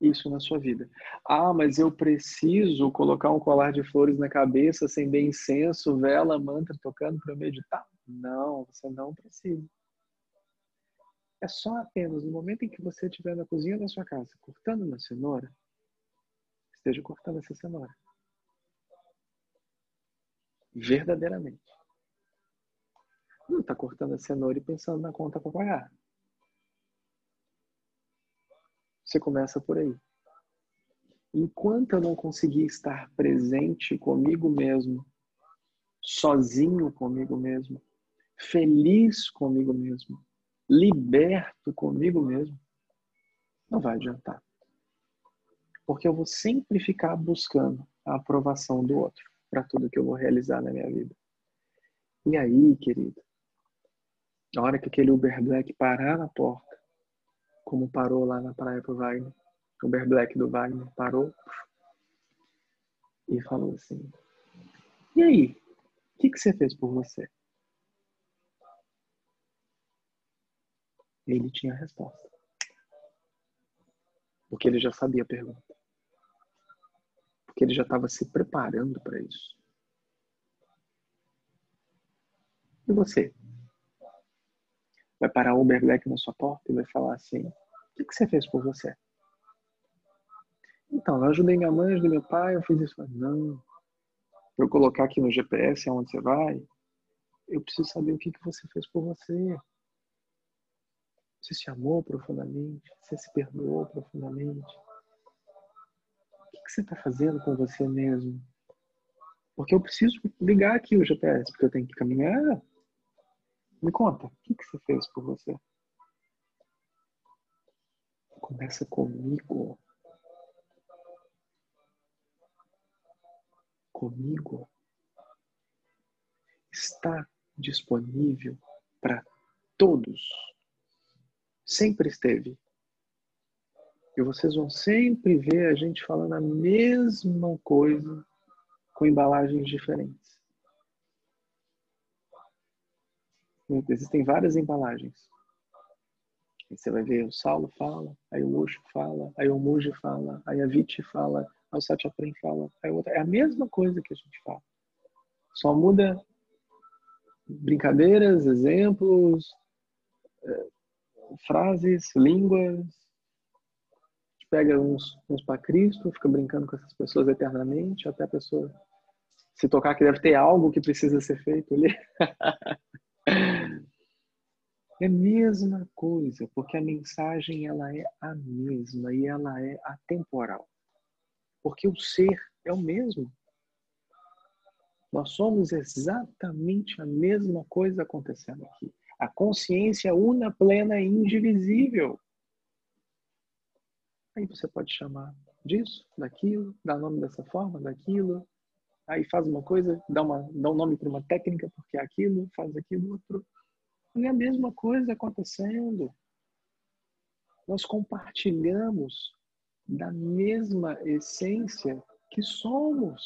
isso na sua vida. Ah, mas eu preciso colocar um colar de flores na cabeça, acender incenso, vela, mantra tocando para meditar? Não, você não precisa. É só apenas no momento em que você estiver na cozinha da sua casa cortando uma cenoura, esteja cortando essa cenoura. Verdadeiramente. Não está cortando a cenoura e pensando na conta para pagar. Você começa por aí. Enquanto eu não conseguir estar presente comigo mesmo, sozinho comigo mesmo, feliz comigo mesmo, liberto comigo mesmo, não vai adiantar. Porque eu vou sempre ficar buscando a aprovação do outro para tudo que eu vou realizar na minha vida. E aí, querido, na hora que aquele Uber Black parar na porta, como parou lá na praia pro Wagner. O Uber Black do Wagner parou e falou assim: E aí, o que, que você fez por você? Ele tinha a resposta. Porque ele já sabia a pergunta. Porque ele já estava se preparando para isso. E você? vai parar o Uber Black na sua porta e vai falar assim: O que, que você fez por você? Então, eu ajudei minha mãe, ajudei meu pai, eu fiz isso. Não. Eu colocar aqui no GPS aonde você vai, eu preciso saber o que, que você fez por você. Você se amou profundamente? Você se perdoou profundamente? que você está fazendo com você mesmo? Porque eu preciso ligar aqui o GPS, porque eu tenho que caminhar. Me conta, o que você fez por você? Começa comigo. Comigo. Está disponível para todos. Sempre esteve. E vocês vão sempre ver a gente falando a mesma coisa com embalagens diferentes. Existem várias embalagens. Você vai ver o Saulo fala, aí o Osho fala, aí o Muji fala, aí a Viti fala, aí o Satyaprem fala, aí outra. É a mesma coisa que a gente fala. Só muda brincadeiras, exemplos, eh, frases, línguas. Pega uns, uns para Cristo, fica brincando com essas pessoas eternamente, até a pessoa se tocar que deve ter algo que precisa ser feito ali. [LAUGHS] É a mesma coisa, porque a mensagem ela é a mesma e ela é atemporal. Porque o ser é o mesmo. Nós somos exatamente a mesma coisa acontecendo aqui. A consciência una, plena e indivisível. Aí você pode chamar disso, daquilo, dar nome dessa forma, daquilo. Aí faz uma coisa, dá, uma, dá um nome para uma técnica, porque é aquilo, faz aquilo outro. E a mesma coisa acontecendo. Nós compartilhamos da mesma essência que somos.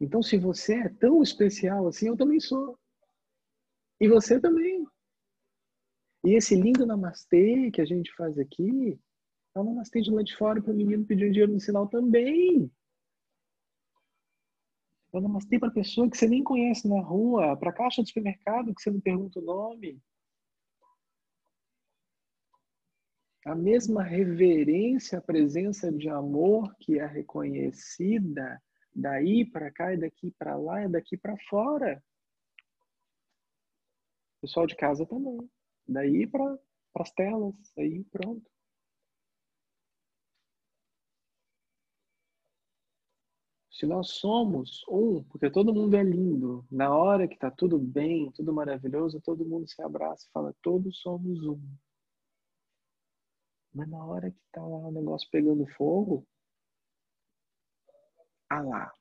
Então, se você é tão especial assim, eu também sou. E você também. E esse lindo namastê que a gente faz aqui, é um namastê de lá de fora para o menino pedir um dinheiro no sinal também. Eu namastei para pessoa que você nem conhece na rua, para caixa do supermercado que você não pergunta o nome. A mesma reverência à presença de amor que é reconhecida daí para cá e daqui para lá e daqui para fora. Pessoal de casa também. Daí para as telas, aí pronto. Se nós somos um, porque todo mundo é lindo, na hora que está tudo bem, tudo maravilhoso, todo mundo se abraça e fala, todos somos um. Mas na hora que está lá o negócio pegando fogo, ah lá,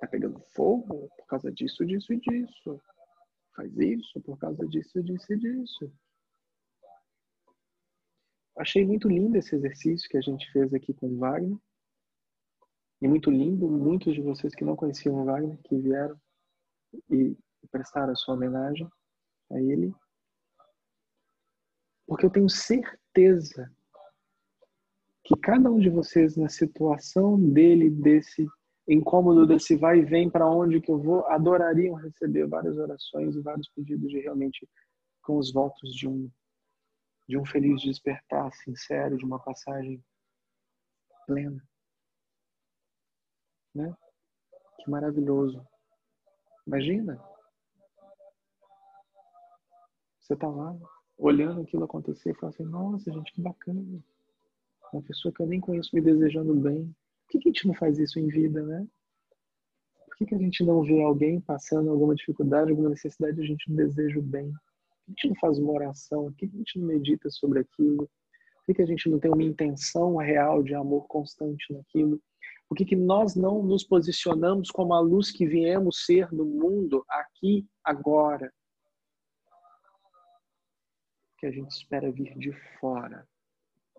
tá pegando fogo por causa disso, disso e disso. Faz isso por causa disso, disso e disso. Achei muito lindo esse exercício que a gente fez aqui com o Wagner. E muito lindo, muitos de vocês que não conheciam o Wagner, que vieram e prestaram a sua homenagem a ele. Porque eu tenho certeza que cada um de vocês, na situação dele, desse incômodo, desse vai e vem para onde que eu vou, adorariam receber várias orações e vários pedidos de realmente com os votos de um de um feliz despertar sincero, de uma passagem plena né? Que maravilhoso. Imagina. Você tá lá olhando aquilo acontecer e fala assim, nossa, gente, que bacana. Uma pessoa que eu nem conheço me desejando bem. Que, que a gente não faz isso em vida, né? Por que, que a gente não vê alguém passando alguma dificuldade, alguma necessidade, a gente não deseja o bem? Por que a gente não faz uma oração? Por que a gente não medita sobre aquilo? Por que a gente não tem uma intenção real de amor constante naquilo? Por que, que nós não nos posicionamos como a luz que viemos ser no mundo aqui, agora? Que a gente espera vir de fora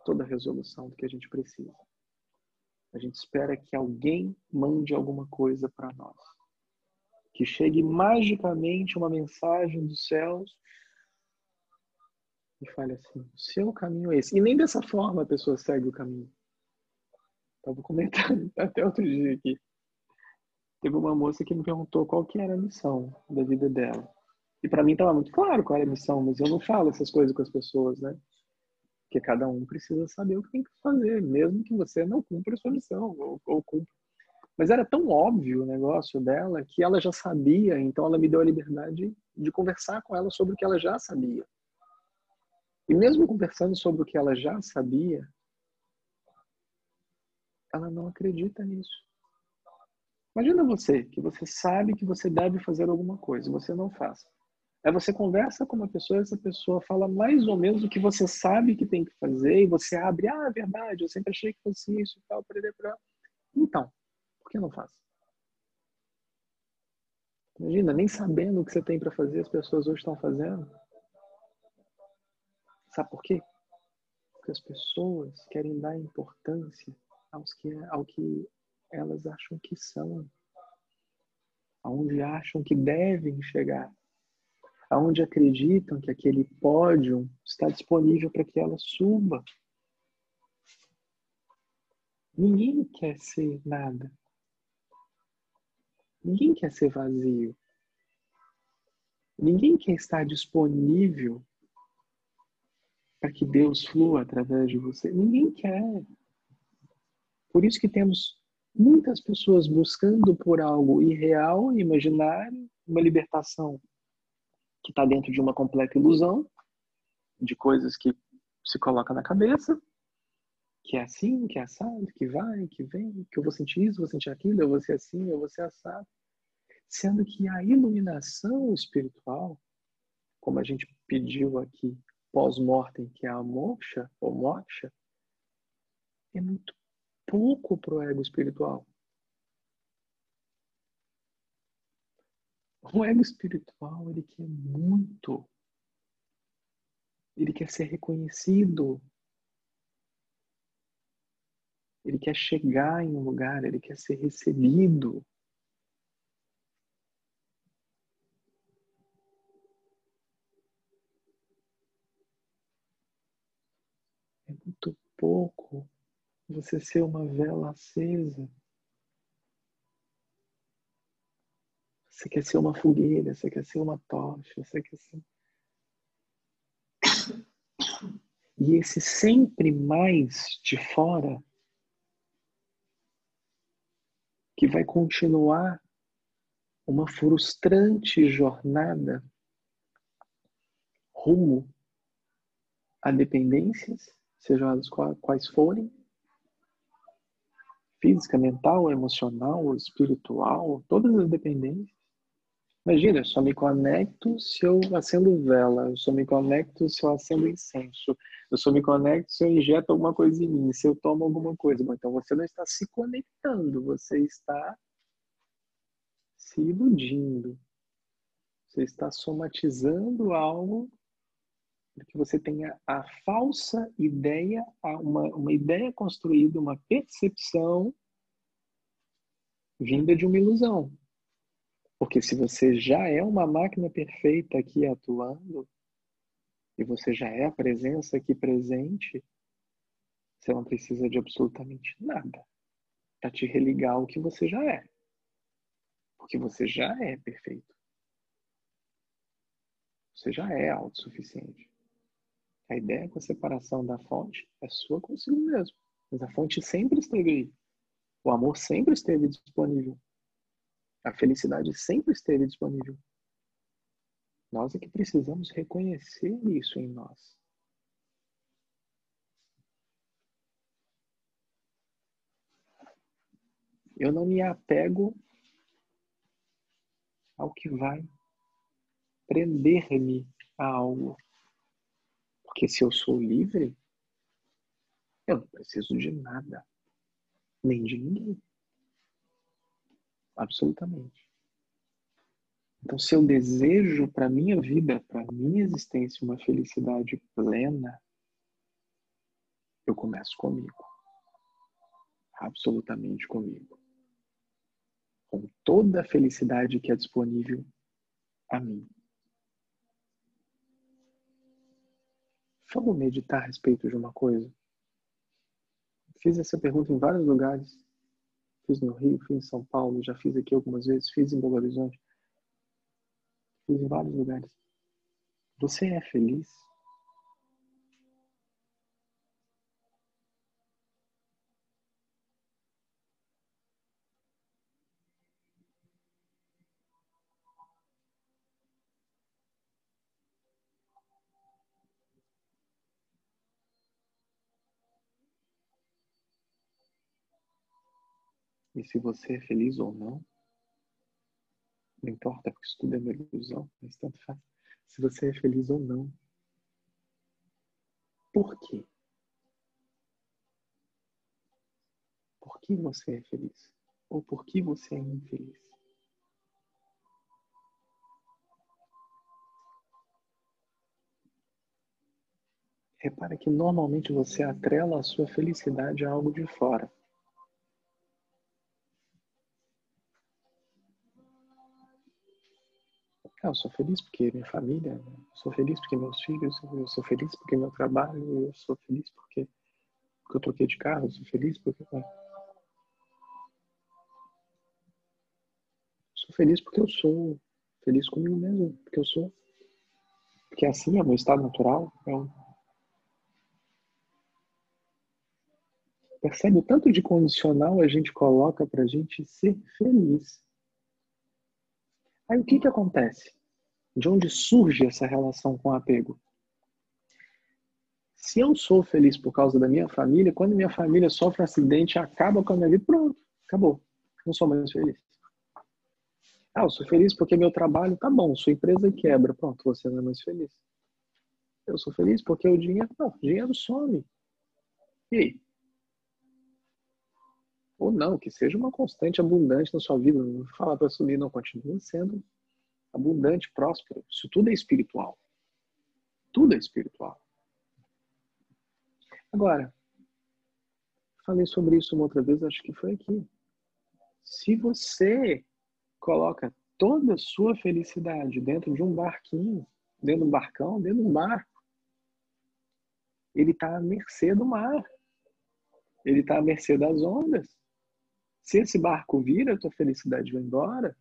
toda a resolução do que a gente precisa. A gente espera que alguém mande alguma coisa para nós. Que chegue magicamente uma mensagem dos céus e fale assim: o seu caminho é esse. E nem dessa forma a pessoa segue o caminho. Estava comentando [LAUGHS] até outro dia aqui. Teve uma moça que me perguntou qual que era a missão da vida dela. E para mim estava muito claro qual era a missão, mas eu não falo essas coisas com as pessoas, né? Porque cada um precisa saber o que tem que fazer, mesmo que você não cumpra a sua missão ou, ou cumpra. Mas era tão óbvio o negócio dela que ela já sabia, então ela me deu a liberdade de conversar com ela sobre o que ela já sabia. E mesmo conversando sobre o que ela já sabia, ela não acredita nisso. Imagina você, que você sabe que você deve fazer alguma coisa, você não faz. Aí você conversa com uma pessoa, essa pessoa fala mais ou menos o que você sabe que tem que fazer, e você abre, ah, é verdade, eu sempre achei que fosse isso e tal, para Então, por que não faz? Imagina, nem sabendo o que você tem para fazer, as pessoas hoje estão fazendo. Sabe por quê? Porque as pessoas querem dar importância aos que, ao que elas acham que são, aonde acham que devem chegar, aonde acreditam que aquele pódio está disponível para que ela suba. Ninguém quer ser nada. Ninguém quer ser vazio. Ninguém quer estar disponível para que Deus flua através de você. Ninguém quer. Por isso que temos muitas pessoas buscando por algo irreal, imaginário, uma libertação que está dentro de uma completa ilusão, de coisas que se coloca na cabeça, que é assim, que é assado, que vai, que vem, que eu vou sentir isso, vou sentir aquilo, eu vou ser assim, eu vou ser assado. Sendo que a iluminação espiritual, como a gente pediu aqui, pós-mortem, que é a moksha, ou moksha, é muito pouco para o ego espiritual. O ego espiritual, ele quer muito. Ele quer ser reconhecido. Ele quer chegar em um lugar, ele quer ser recebido. É muito pouco você ser uma vela acesa. Você quer ser uma fogueira, você quer ser uma tocha, você quer ser. [COUGHS] E esse sempre mais de fora, que vai continuar uma frustrante jornada rumo a dependências, sejam elas quais forem, física, mental, emocional, espiritual, todas as dependências. Imagina, eu só me conecto se eu acendo vela, eu só me conecto se eu acendo incenso, eu só me conecto se eu injeto alguma coisa em mim, se eu tomo alguma coisa. Bom, então você não está se conectando, você está se iludindo. Você está somatizando algo que você tenha a falsa ideia, uma, uma ideia construída, uma percepção vinda de uma ilusão. Porque se você já é uma máquina perfeita aqui atuando, e você já é a presença aqui presente, você não precisa de absolutamente nada para te religar ao que você já é. Porque você já é perfeito. Você já é autossuficiente. A ideia com a separação da fonte é sua consigo mesmo. Mas a fonte sempre esteve aí. O amor sempre esteve disponível. A felicidade sempre esteve disponível. Nós é que precisamos reconhecer isso em nós. Eu não me apego ao que vai prender-me a algo. Porque se eu sou livre, eu não preciso de nada, nem de ninguém. Absolutamente. Então, se eu desejo para minha vida, para minha existência, uma felicidade plena, eu começo comigo. Absolutamente comigo. Com toda a felicidade que é disponível a mim. Vamos meditar a respeito de uma coisa? Fiz essa pergunta em vários lugares. Fiz no Rio, fiz em São Paulo, já fiz aqui algumas vezes, fiz em Belo Horizonte. Fiz em vários lugares. Você é feliz? E se você é feliz ou não, não importa, porque isso tudo é uma ilusão, mas tanto faz. Se você é feliz ou não. Por quê? Por que você é feliz? Ou por que você é infeliz? Repara que normalmente você atrela a sua felicidade a algo de fora. Eu sou feliz porque minha família, eu sou feliz porque meus filhos, eu sou feliz porque meu trabalho, eu sou feliz porque, porque eu troquei de carro, eu sou feliz porque. Eu sou feliz porque eu sou feliz comigo mesmo, porque eu sou. Porque assim é o meu estado natural. Um... Percebe o tanto de condicional a gente coloca pra gente ser feliz. Aí o que que acontece? De onde surge essa relação com apego? Se eu sou feliz por causa da minha família, quando minha família sofre um acidente, acaba com a minha vida, pronto, acabou. Não sou mais feliz. Ah, eu sou feliz porque meu trabalho tá bom, sua empresa quebra, pronto, você não é mais feliz. Eu sou feliz porque o dinheiro, não, o dinheiro some. E aí? Ou não, que seja uma constante abundante na sua vida. Não falar para subir, não. Continua sendo abundante, próspero. Isso tudo é espiritual. Tudo é espiritual. Agora, falei sobre isso uma outra vez, acho que foi aqui. Se você coloca toda a sua felicidade dentro de um barquinho, dentro de um barcão, dentro de um barco, ele está à mercê do mar. Ele está à mercê das ondas. Se esse barco vira, a tua felicidade vai embora.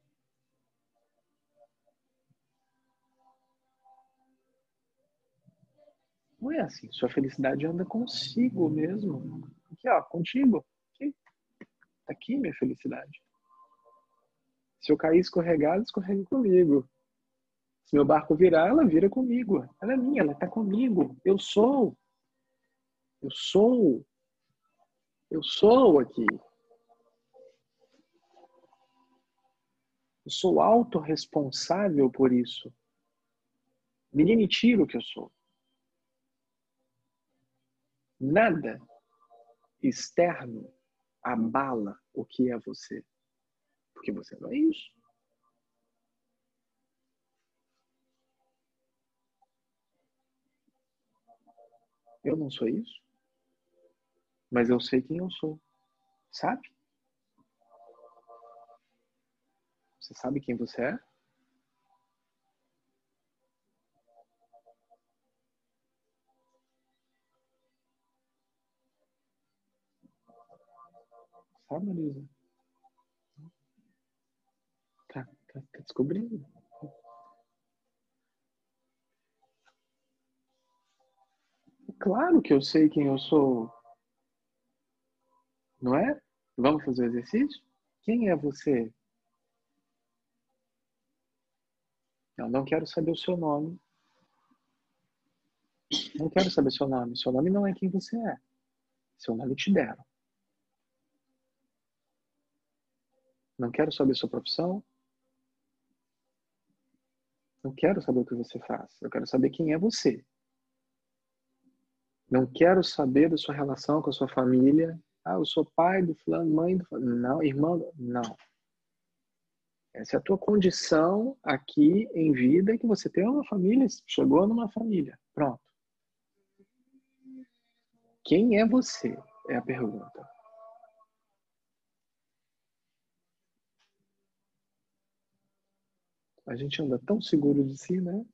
Não é assim. Sua felicidade anda consigo mesmo. Aqui, ó, contigo. Aqui. Tá aqui minha felicidade. Se eu cair escorregado, escorrega comigo. Se meu barco virar, ela vira comigo. Ela é minha, ela tá comigo. Eu sou. Eu sou. Eu sou aqui. Eu sou autorresponsável por isso. Ninguém me tira o que eu sou. Nada externo abala o que é você. Porque você não é isso. Eu não sou isso. Mas eu sei quem eu sou. Sabe? Você sabe quem você é? Sabe, Marisa? Tá, tá, tá descobrindo. Claro que eu sei quem eu sou. Não é? Vamos fazer o exercício? Quem é você? Eu não quero saber o seu nome. Não quero saber seu nome. Seu nome não é quem você é. Seu nome te deram. Não quero saber sua profissão. Não quero saber o que você faz. Eu quero saber quem é você. Não quero saber da sua relação com a sua família. Ah, eu sou pai do fulano, mãe do fulano. Não, irmão. Não. Essa é a tua condição aqui em vida, que você tem uma família, chegou numa família. Pronto. Quem é você? É a pergunta. A gente anda tão seguro de si, né?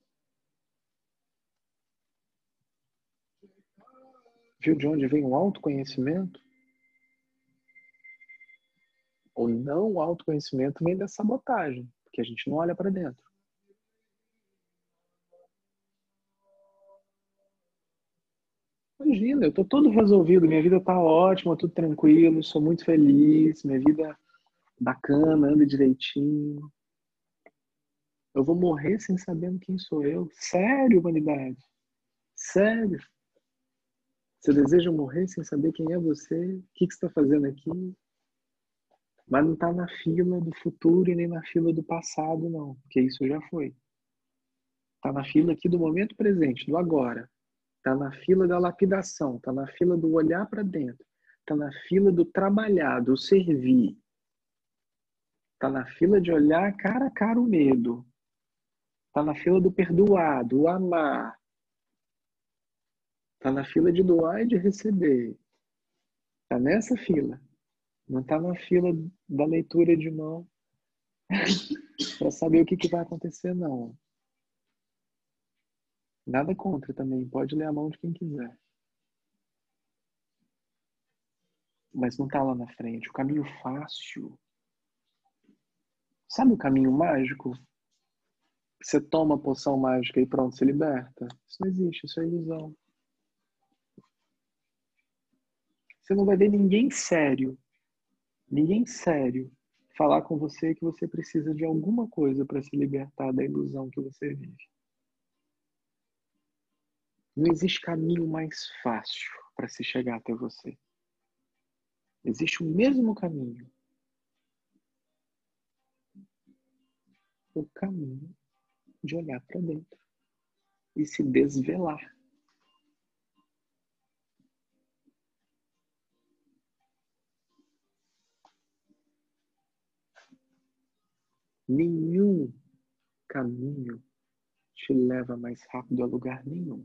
Viu de onde vem o autoconhecimento? Ou não o autoconhecimento vem da sabotagem, porque a gente não olha para dentro. Imagina, eu tô todo resolvido, minha vida tá ótima, tudo tranquilo, sou muito feliz, minha vida bacana, anda direitinho. Eu vou morrer sem saber quem sou eu. Sério, humanidade? Sério? Você deseja morrer sem saber quem é você? O que, você está fazendo aqui? Mas não está na fila do futuro e nem na fila do passado, não, porque isso já foi. Está na fila aqui do momento presente, do agora. Está na fila da lapidação, está na fila do olhar para dentro, está na fila do trabalhar, do servir. Está na fila de olhar cara a cara o medo. Está na fila do perdoar, do amar. Está na fila de doar e de receber. Está nessa fila. Não está na fila da leitura de mão [LAUGHS] para saber o que, que vai acontecer, não. Nada contra também. Pode ler a mão de quem quiser. Mas não está lá na frente. O caminho fácil. Sabe o caminho mágico? Você toma a poção mágica e pronto, se liberta. Isso não existe, isso é ilusão. Você não vai ver ninguém sério, ninguém sério, falar com você que você precisa de alguma coisa para se libertar da ilusão que você vive. Não existe caminho mais fácil para se chegar até você. Existe o mesmo caminho. O caminho de olhar para dentro e se desvelar. Nenhum caminho te leva mais rápido a lugar nenhum.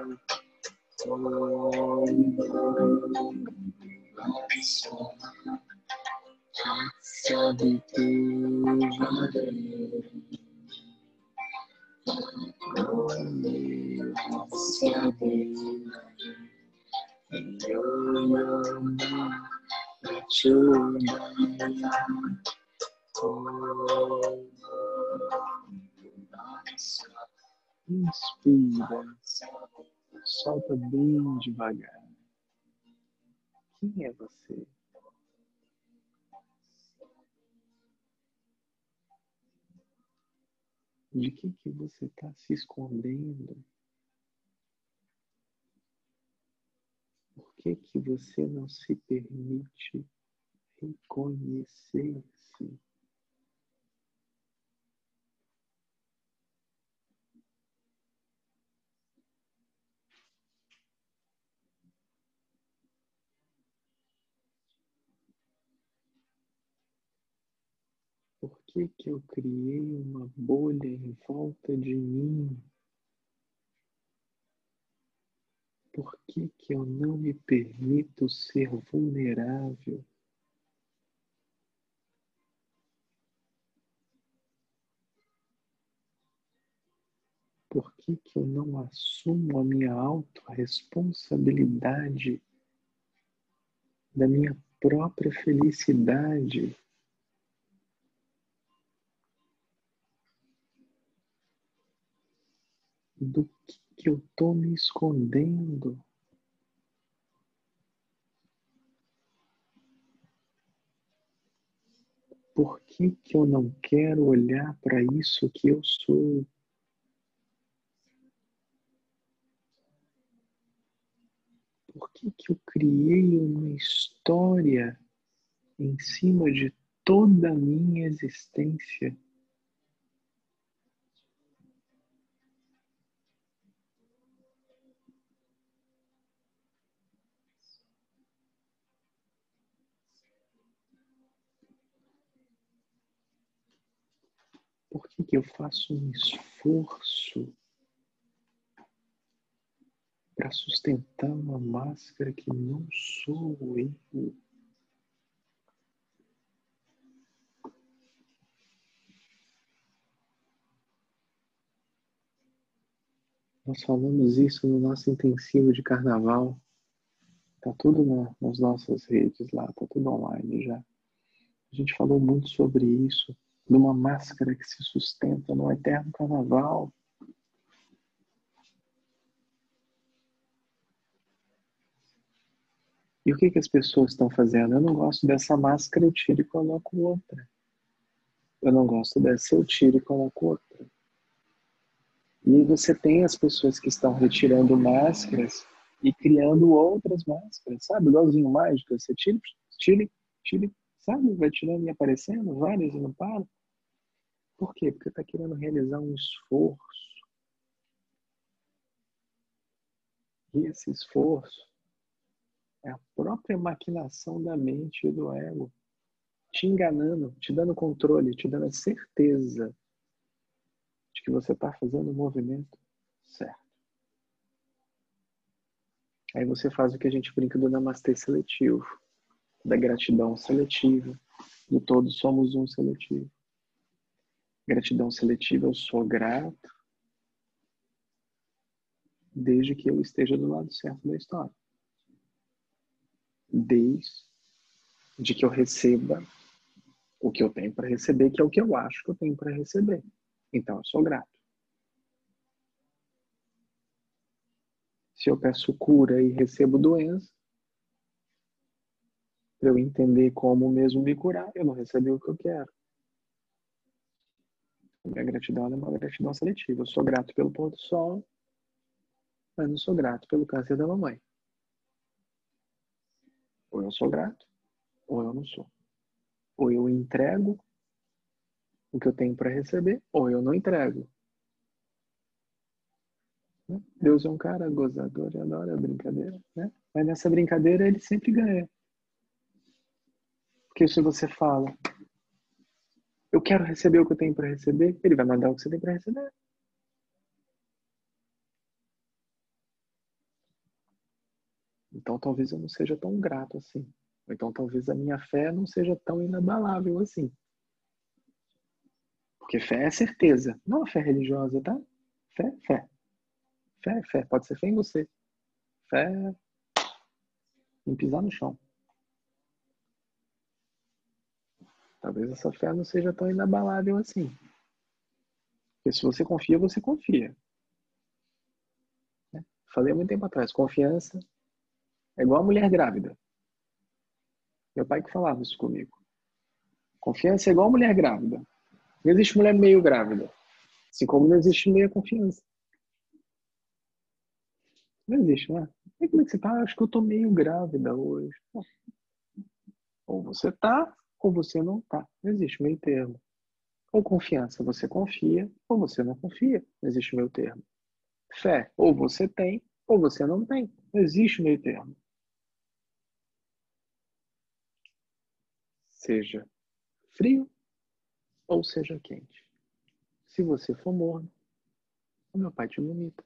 Inspira, solta bem devagar. Quem é você? De que que você está se escondendo? Por que que você não se permite reconhecer-se? Por que que eu criei uma bolha em volta de mim? Por que que eu não me permito ser vulnerável? Por que que eu não assumo a minha autorresponsabilidade da minha própria felicidade? Do que, eu estou me escondendo. Por que, que eu não quero olhar para isso que eu sou? Por que, que eu criei uma história em cima de toda a minha existência? Que, que eu faço um esforço para sustentar uma máscara que não sou eu? Nós falamos isso no nosso intensivo de carnaval. Tá tudo na- nas nossas redes lá, tá tudo online já. A gente falou muito sobre isso, de uma máscara que se sustenta no eterno carnaval. E o que, que as pessoas estão fazendo? Eu não gosto dessa máscara, eu tiro e coloco outra. Eu não gosto dessa, eu tiro e coloco outra. E você tem as pessoas que estão retirando máscaras e criando outras máscaras, sabe? Igualzinho mágico, você tira, tira, tira, sabe? Vai tirando e aparecendo várias e não para. Por quê? Porque está querendo realizar um esforço. E esse esforço é a própria maquinação da mente e do ego, te enganando, te dando controle, te dando a certeza de que você está fazendo o movimento certo. Aí você faz o que a gente brinca do namastê seletivo, da gratidão seletiva, do todos somos um seletivo. Gratidão seletiva, eu sou grato desde que eu esteja do lado certo da história. Desde que eu receba o que eu tenho para receber, que é o que eu acho que eu tenho para receber. Então eu sou grato. Se eu peço cura e recebo doença, para eu entender como mesmo me curar, eu não recebi o que eu quero. Minha gratidão é uma gratidão seletiva. Eu sou grato pelo pôr do sol, mas não sou grato pelo câncer da mamãe. Ou eu sou grato, ou eu não sou. Ou eu entrego o que eu tenho para receber, ou eu não entrego. Deus é um cara gozador e adora a brincadeira, né? Mas nessa brincadeira ele sempre ganha. Porque se você fala, eu quero receber o que eu tenho para receber, ele vai mandar o que você tem para receber. Então talvez eu não seja tão grato assim. Ou então talvez a minha fé não seja tão inabalável assim. Porque fé é certeza, não a fé religiosa, tá? Fé, fé. Fé, fé. Pode ser fé em você. Fé em pisar no chão. Talvez essa fé não seja tão inabalável assim. Porque se você confia, você confia. Né? Falei há muito tempo atrás, confiança é igual a mulher grávida. Meu pai que falava isso comigo. Confiança é igual a mulher grávida. Não existe mulher meio grávida. Assim como não existe meia confiança. Não existe, né? E como é que você tá? Acho que eu tô meio grávida hoje. Ou você tá, ou você não tá. Não existe meio termo. Ou confiança, você confia, ou você não confia. Não existe meio termo. Fé, ou você tem, ou você não tem. Não existe meio termo. Seja frio ou seja quente. Se você for morno, o meu pai te vomita.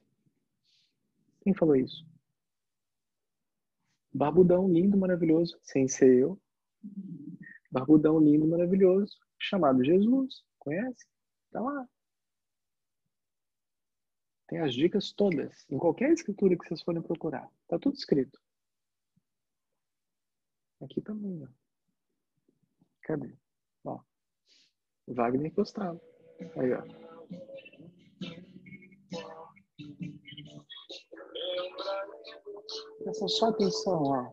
Quem falou isso? Barbudão lindo, maravilhoso, sem ser eu. Barbudão lindo, maravilhoso, chamado Jesus. Conhece? Tá lá. Tem as dicas todas, em qualquer escritura que vocês forem procurar. Tá tudo escrito. Aqui também, ó. Cadê? Ó. Wagner Costalo. Aí, ó. Presta só atenção, ó.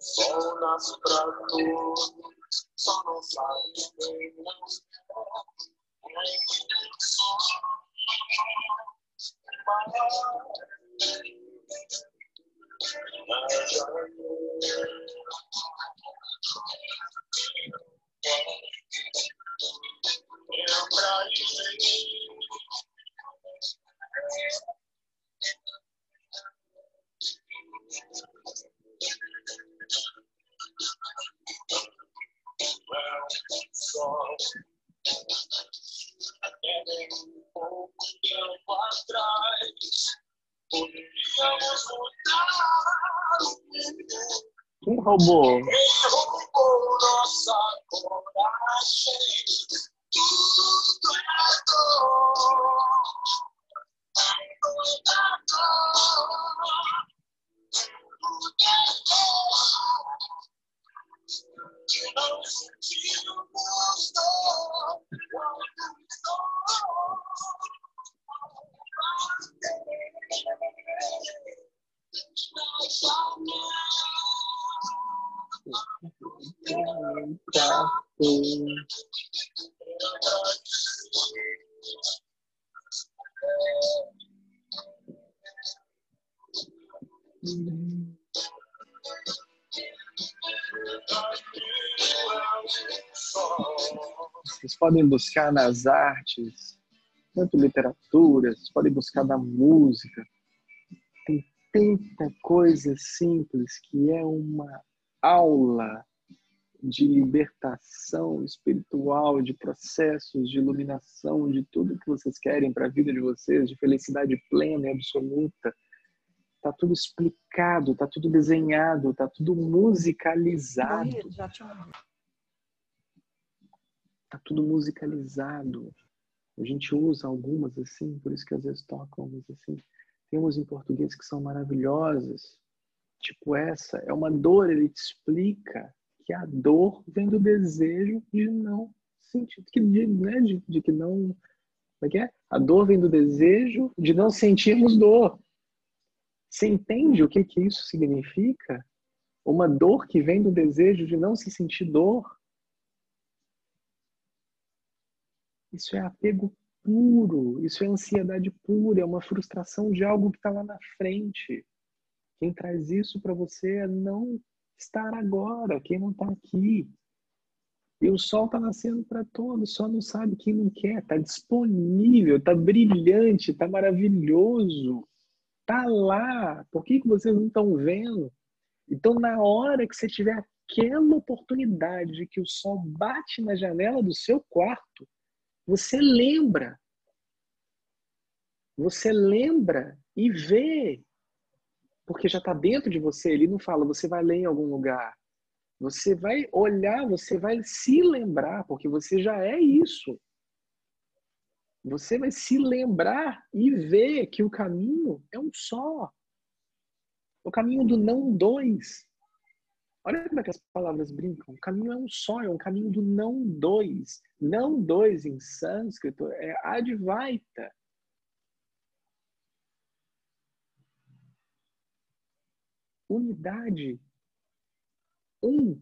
Sol nasce pra todos, Quem roubou? Vocês buscar nas artes, tanto literatura, vocês podem buscar na música. Tem tanta coisa simples que é uma aula de libertação espiritual, de processos, de iluminação, de tudo que vocês querem para a vida de vocês, de felicidade plena e absoluta. Tá tudo explicado, tá tudo desenhado, tá tudo musicalizado. Tá tudo musicalizado. A gente usa algumas assim, por isso que às vezes tocam, mas assim, tem em português que são maravilhosas. Tipo essa, é uma dor, ele te explica que a dor vem do desejo de não sentir, de, né, de, de que não. Como é que é? A dor vem do desejo de não sentirmos dor. Você entende o que, que isso significa? Uma dor que vem do desejo de não se sentir dor. Isso é apego puro, isso é ansiedade pura, é uma frustração de algo que está lá na frente. Quem traz isso para você é não estar agora, quem não está aqui. E o sol está nascendo para todos, só não sabe quem não quer. Está disponível, está brilhante, está maravilhoso. Está lá. Por que, que vocês não estão vendo? Então, na hora que você tiver aquela oportunidade de que o sol bate na janela do seu quarto, você lembra. Você lembra e vê porque já está dentro de você. Ele não fala, você vai ler em algum lugar. Você vai olhar, você vai se lembrar, porque você já é isso. Você vai se lembrar e ver que o caminho é um só. O caminho do não dois. Olha como é que as palavras brincam. O caminho é um só, é um caminho do não dois. Não dois em sânscrito é advaita. unidade. Um.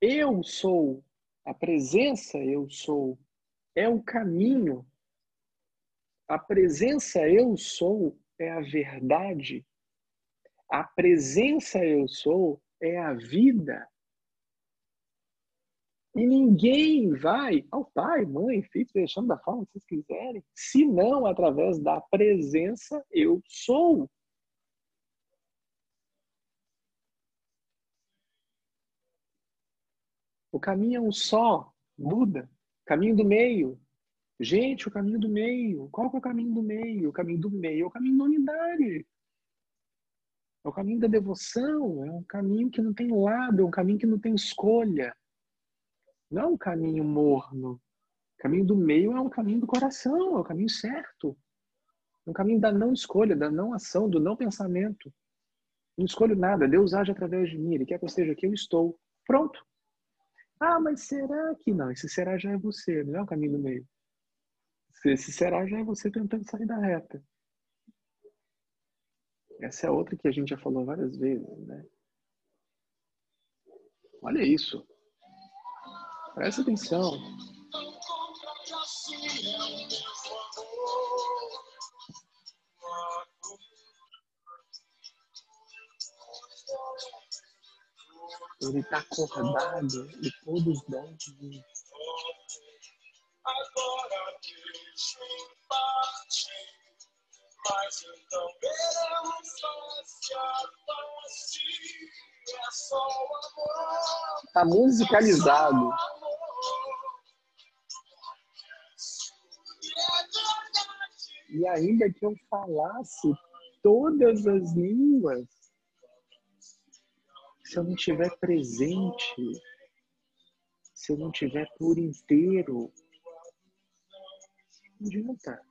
Eu sou. A presença eu sou. É o caminho. A presença eu sou é a verdade. A presença eu sou é a vida. E ninguém vai ao pai, mãe, filho, deixando da forma que vocês quiserem, senão através da presença eu sou. O caminho é um só, Buda. Caminho do meio. Gente, o caminho do meio. Qual que é o caminho do meio? O caminho do meio é o caminho da unidade. É o caminho da devoção. É um caminho que não tem lado, é um caminho que não tem escolha. Não é um caminho morno. O caminho do meio é um caminho do coração, é o caminho certo. É um caminho da não escolha, da não ação, do não pensamento. Não escolho nada, Deus age através de mim. Ele quer que eu esteja aqui, eu estou. Pronto. Ah, mas será que não? Esse será já é você, não é o caminho do meio. Esse será já é você tentando sair da reta. Essa é outra que a gente já falou várias vezes, né? Olha isso. Presta atenção. Ele está acordado e todos dormem. Agora deixo partir, mas então veremos face a. É só amor, Está musicalizado. E ainda que eu falasse todas as línguas, se eu não estiver presente, se eu não estiver por inteiro, não adianta.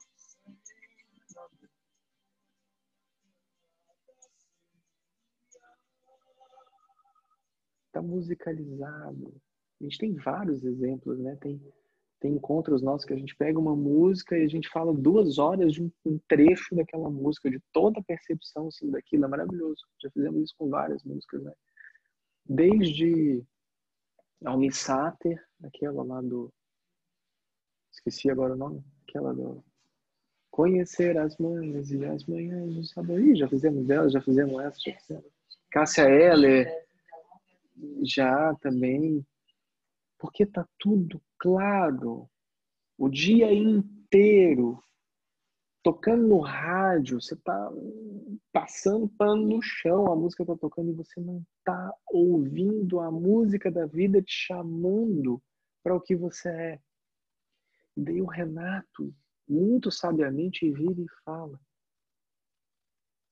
Está musicalizado. A gente tem vários exemplos, né? Tem, tem encontros nossos que a gente pega uma música e a gente fala duas horas de um, um trecho daquela música, de toda a percepção assim, daquilo. É maravilhoso. Já fizemos isso com várias músicas, né? Desde Almi Sater, aquela lá do. Esqueci agora o nome. Aquela do. Conhecer as manhas e as manhãs do sabor. Ih, já fizemos dela, já fizemos essa, já fizemos. Cássia Eller, já também. Porque tá tudo claro. O dia inteiro. Tocando no rádio, você tá passando pano no chão, a música tá tocando e você não tá ouvindo a música da vida te chamando para o que você é. E daí o Renato, muito sabiamente, vira e fala: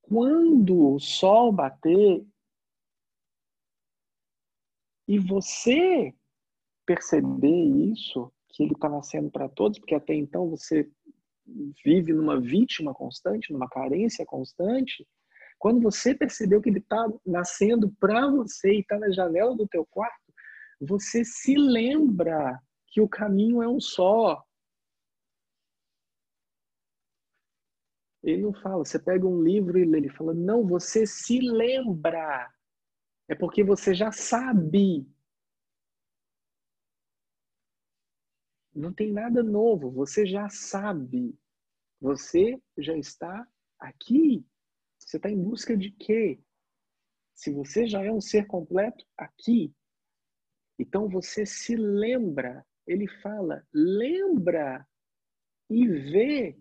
quando o sol bater e você perceber isso, que ele está nascendo para todos, porque até então você vive numa vítima constante, numa carência constante, quando você percebeu que ele está nascendo para você e está na janela do teu quarto, você se lembra que o caminho é um só. Ele não fala, você pega um livro e lê, ele fala, não, você se lembra. É porque você já sabe. Não tem nada novo, você já sabe. Você já está aqui. Você está em busca de quê? Se você já é um ser completo, aqui. Então você se lembra. Ele fala, lembra e vê.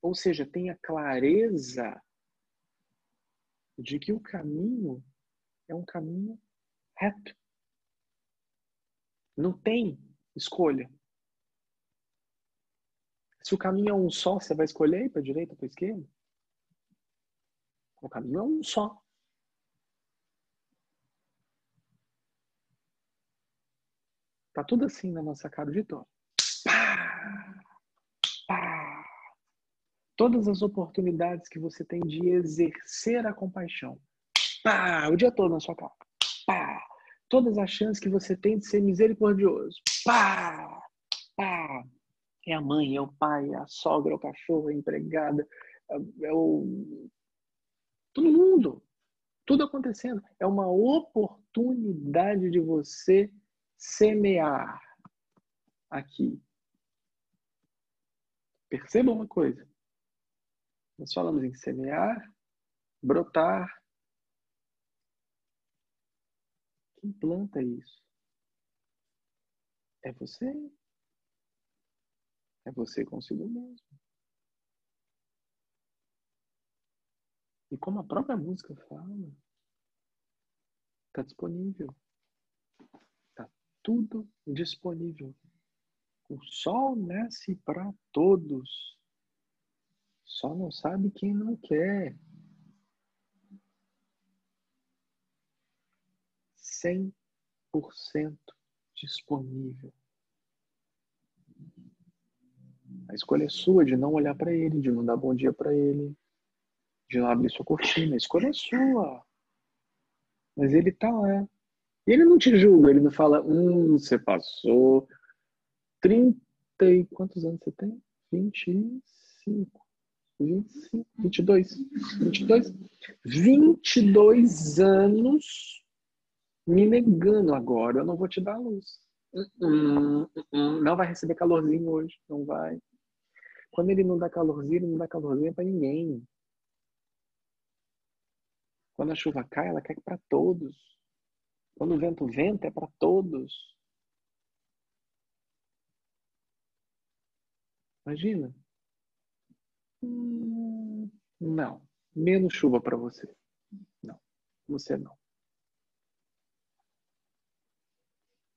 Ou seja, tenha clareza de que o caminho é um caminho reto. Não tem escolha. Se o caminho é um só, você vai escolher para a direita ou para a esquerda? O caminho é um só. Tá tudo assim na nossa cara! Pá! Todas as oportunidades que você tem de exercer a compaixão. Pá! O dia todo na sua cara. Pá! Todas as chances que você tem de ser misericordioso. Pá! Pá! É a mãe, é o pai, é a sogra, é o cachorro, é a empregada, é o. Todo mundo. Tudo acontecendo. É uma oportunidade de você semear aqui. Perceba uma coisa. Nós falamos em semear, brotar. Quem planta isso? É você. É você consigo mesmo. E como a própria música fala, está disponível. Está tudo disponível. O sol nasce para todos. Só não sabe quem não quer. 100% disponível. A escolha é sua de não olhar para ele, de não dar bom dia para ele, de não abrir sua cortina. A escolha é sua. Mas ele tá lá. E ele não te julga, ele não fala, hum, você passou 30 e quantos anos você tem? 25. 25, 22. 22. 22 anos me negando agora, eu não vou te dar luz. Hum, hum, hum, Não vai receber calorzinho hoje, não vai. Quando ele não dá calorzinho, ele não dá calorzinho para ninguém. Quando a chuva cai, ela cai para todos. Quando o vento venta, é para todos. Imagina. Não. Menos chuva para você. Não. Você não.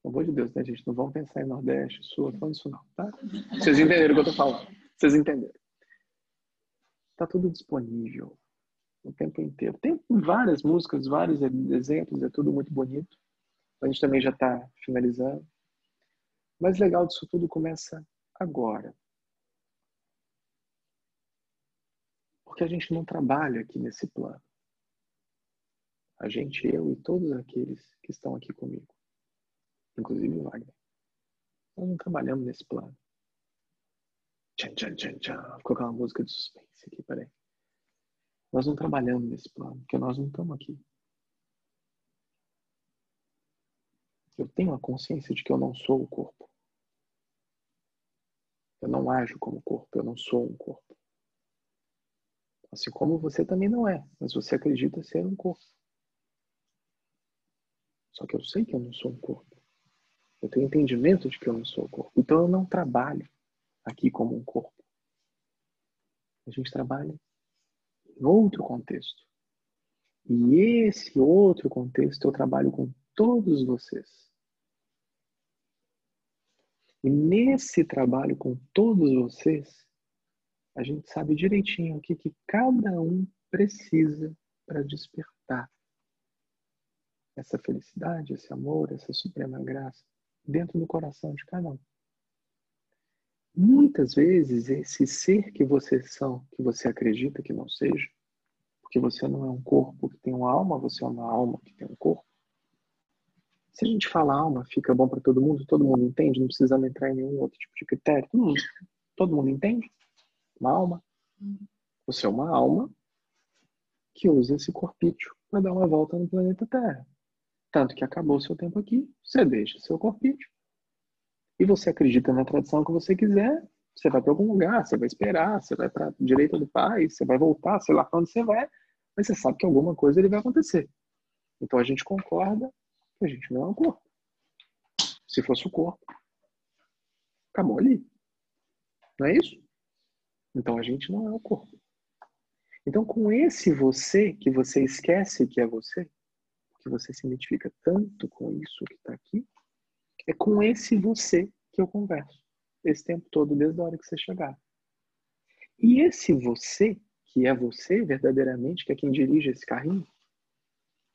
Pelo amor de Deus, né, gente? Não vamos pensar em Nordeste, Sul, falando isso não, tá? Vocês entenderam o que eu tô falando. Vocês entenderam. Tá tudo disponível o tempo inteiro. Tem várias músicas, vários exemplos, é tudo muito bonito. A gente também já está finalizando. Mas legal disso tudo começa agora. Porque a gente não trabalha aqui nesse plano. A gente, eu e todos aqueles que estão aqui comigo. Inclusive o Wagner. Nós não trabalhamos nesse plano. Tchan, tchan, tchan, tchan. Vou colocar uma música de suspense aqui, peraí. Nós não trabalhamos nesse plano, porque nós não estamos aqui. Eu tenho a consciência de que eu não sou o corpo. Eu não ajo como corpo, eu não sou um corpo. Assim como você também não é, mas você acredita ser um corpo. Só que eu sei que eu não sou um corpo. Eu tenho entendimento de que eu não sou o corpo. Então eu não trabalho aqui como um corpo. A gente trabalha em outro contexto. E esse outro contexto eu trabalho com todos vocês. E nesse trabalho com todos vocês, a gente sabe direitinho o que, que cada um precisa para despertar essa felicidade, esse amor, essa suprema graça dentro do coração de cada um. Muitas vezes esse ser que vocês são, que você acredita que não seja, porque você não é um corpo que tem uma alma, você é uma alma que tem um corpo. Se a gente fala alma, fica bom para todo mundo, todo mundo entende, não precisamos entrar em nenhum outro tipo de critério. Todo mundo, todo mundo entende? Uma alma. Você é uma alma que usa esse corpício para dar uma volta no planeta Terra. Tanto que acabou o seu tempo aqui, você deixa seu corpício. E você acredita na tradição que você quiser, você vai para algum lugar, você vai esperar, você vai para a direita do pai, você vai voltar, sei lá para onde você vai, mas você sabe que alguma coisa ele vai acontecer. Então a gente concorda que a gente não é um corpo. Se fosse o corpo, acabou ali. Não é isso? Então a gente não é o corpo. Então com esse você que você esquece que é você, que você se identifica tanto com isso que está aqui, é com esse você que eu converso esse tempo todo, desde a hora que você chegar. E esse você, que é você verdadeiramente, que é quem dirige esse carrinho,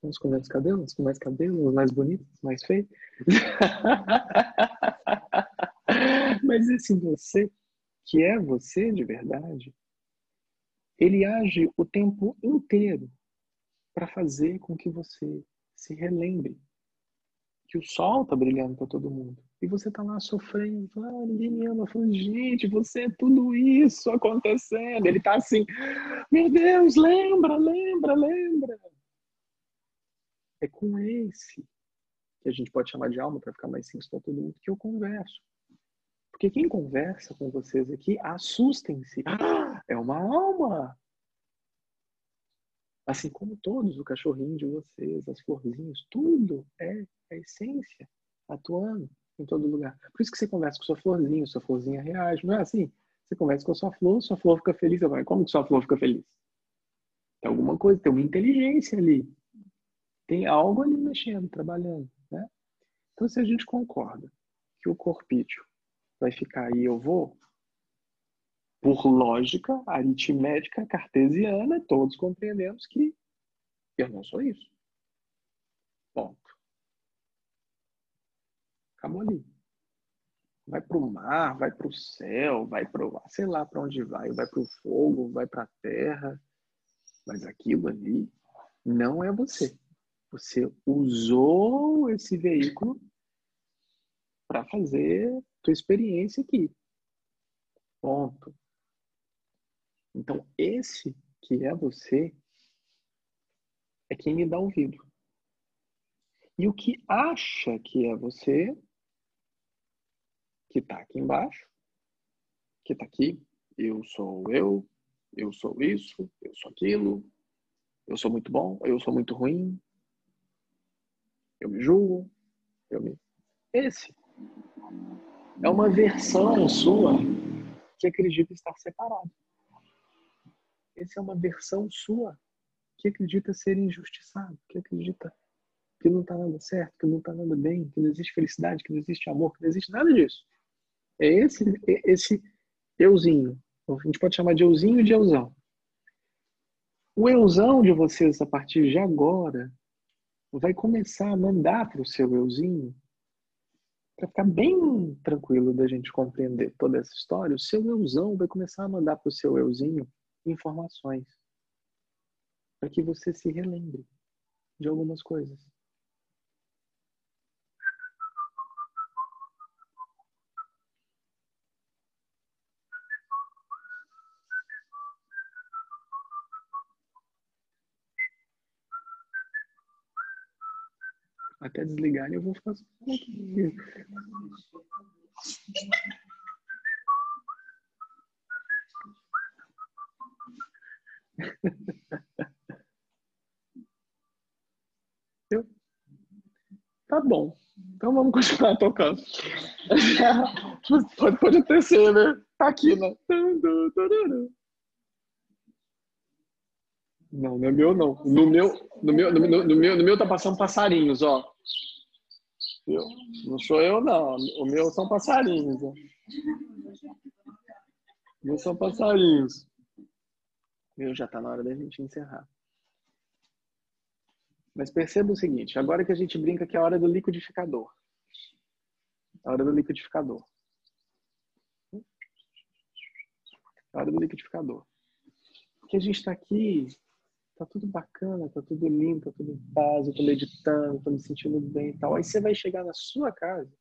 uns com menos cabelo, uns com mais cabelo, uns mais bonitos, mais feios. [LAUGHS] Mas esse você, que é você de verdade, ele age o tempo inteiro para fazer com que você se relembre que o sol tá brilhando para todo mundo. E você tá lá sofrendo, ah, ninguém me ama. Falando, gente, você é tudo isso acontecendo. Ele tá assim, meu Deus, lembra, lembra, lembra. É com esse que a gente pode chamar de alma para ficar mais simples para todo mundo que eu converso. Porque quem conversa com vocês aqui, assustem-se. Ah, é uma alma. Assim como todos, o cachorrinho de vocês, as florzinhas, tudo é a essência atuando em todo lugar. Por isso que você conversa com sua florzinha, sua florzinha reage, não é assim? Você conversa com a sua flor, sua flor fica feliz, vai, como que sua flor fica feliz? Tem alguma coisa, tem uma inteligência ali. Tem algo ali mexendo, trabalhando, né? Então, se a gente concorda que o corpício vai ficar aí, eu vou, por lógica aritmética cartesiana, todos compreendemos que eu não sou isso. Ponto. Acabou ali. Vai para o mar, vai para o céu, vai para sei lá para onde vai, vai para o fogo, vai para a terra, mas aquilo ali não é você. Você usou esse veículo para fazer tua experiência aqui. Ponto. Então, esse que é você é quem me dá ouvido. E o que acha que é você, que está aqui embaixo, que está aqui, eu sou eu, eu sou isso, eu sou aquilo, eu sou muito bom, eu sou muito ruim, eu me julgo, eu me. Esse é uma versão sua que acredita estar separado. Essa é uma versão sua que acredita ser injustiçado, que acredita que não está nada certo, que não está nada bem, que não existe felicidade, que não existe amor, que não existe nada disso. É esse, é esse euzinho. A gente pode chamar de euzinho e de euzão. O euzão de vocês, a partir de agora, vai começar a mandar para o seu euzinho, para ficar bem tranquilo da gente compreender toda essa história, o seu euzão vai começar a mandar para o seu euzinho informações para que você se relembre de algumas coisas. Até desligarem eu vou fazer Eu? [LAUGHS] Tá bom. Então vamos continuar tocando. Pode, pode acontecer, né? Tá aqui, né? Não, não é meu, não. No meu, no meu, no meu, no meu, no meu tá passando passarinhos, ó. Eu, não sou eu, não. O meu são passarinhos. Ó. O meu são passarinhos. Meu já tá na hora da gente encerrar. Mas perceba o seguinte, agora que a gente brinca que é a hora do liquidificador. A hora do liquidificador. A hora do liquidificador. Porque a gente está aqui, tá tudo bacana, tá tudo lindo, tá tudo em paz, eu tô meditando, tô me sentindo bem e tal. Aí você vai chegar na sua casa,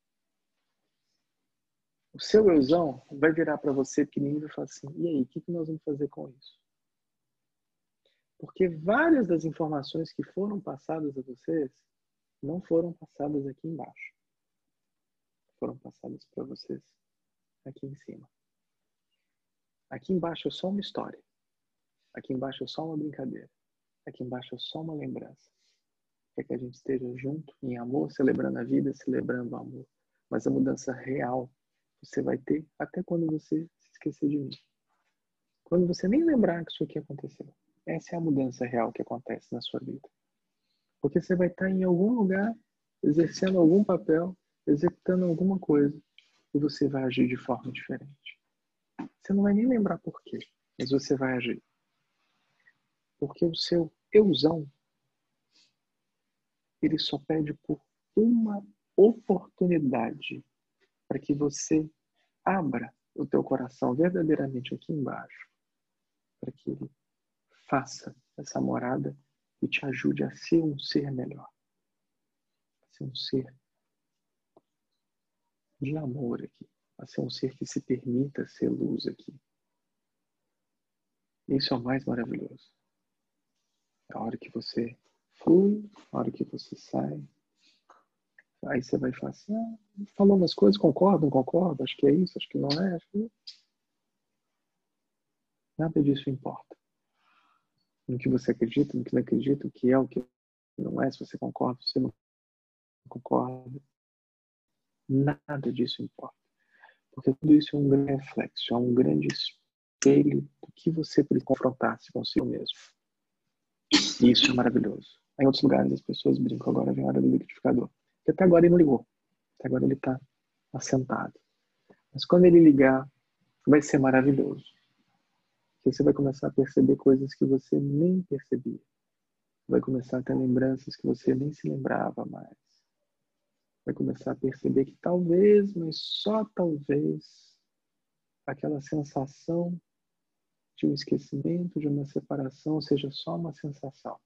o seu euzão vai virar para você pequenininho e falar assim, e aí, o que, que nós vamos fazer com isso? Porque várias das informações que foram passadas a vocês não foram passadas aqui embaixo. Foram passadas para vocês aqui em cima. Aqui embaixo é só uma história. Aqui embaixo é só uma brincadeira. Aqui embaixo é só uma lembrança. Quer que a gente esteja junto, em amor, celebrando a vida, celebrando o amor. Mas a mudança real você vai ter até quando você se esquecer de mim. Quando você nem lembrar que isso aqui aconteceu. Essa é a mudança real que acontece na sua vida. Porque você vai estar em algum lugar, exercendo algum papel, executando alguma coisa, e você vai agir de forma diferente. Você não vai nem lembrar por quê, mas você vai agir. Porque o seu euzão, ele só pede por uma oportunidade para que você abra o teu coração verdadeiramente aqui embaixo, para que ele faça essa morada e te ajude a ser um ser melhor. A ser um ser de amor aqui. A ser um ser que se permita ser luz aqui. Isso é o mais maravilhoso. É a hora que você flui, a hora que você sai. Aí você vai falar assim, ah, falou umas coisas, concordo, não concordo, acho que é isso, acho que não é, que... Nada disso importa no que você acredita, no que não acredita, o que é, o que não é, se você concorda, se você não concorda. Nada disso importa. Porque tudo isso é um grande reflexo, é um grande espelho do que você precisa confrontar-se consigo mesmo. E isso é maravilhoso. Em outros lugares as pessoas brincam, agora vem a hora do liquidificador. Porque até agora ele não ligou. Até agora ele está assentado. Mas quando ele ligar, vai ser maravilhoso você vai começar a perceber coisas que você nem percebia. Vai começar a ter lembranças que você nem se lembrava mais. Vai começar a perceber que talvez, mas só talvez, aquela sensação de um esquecimento, de uma separação, seja só uma sensação.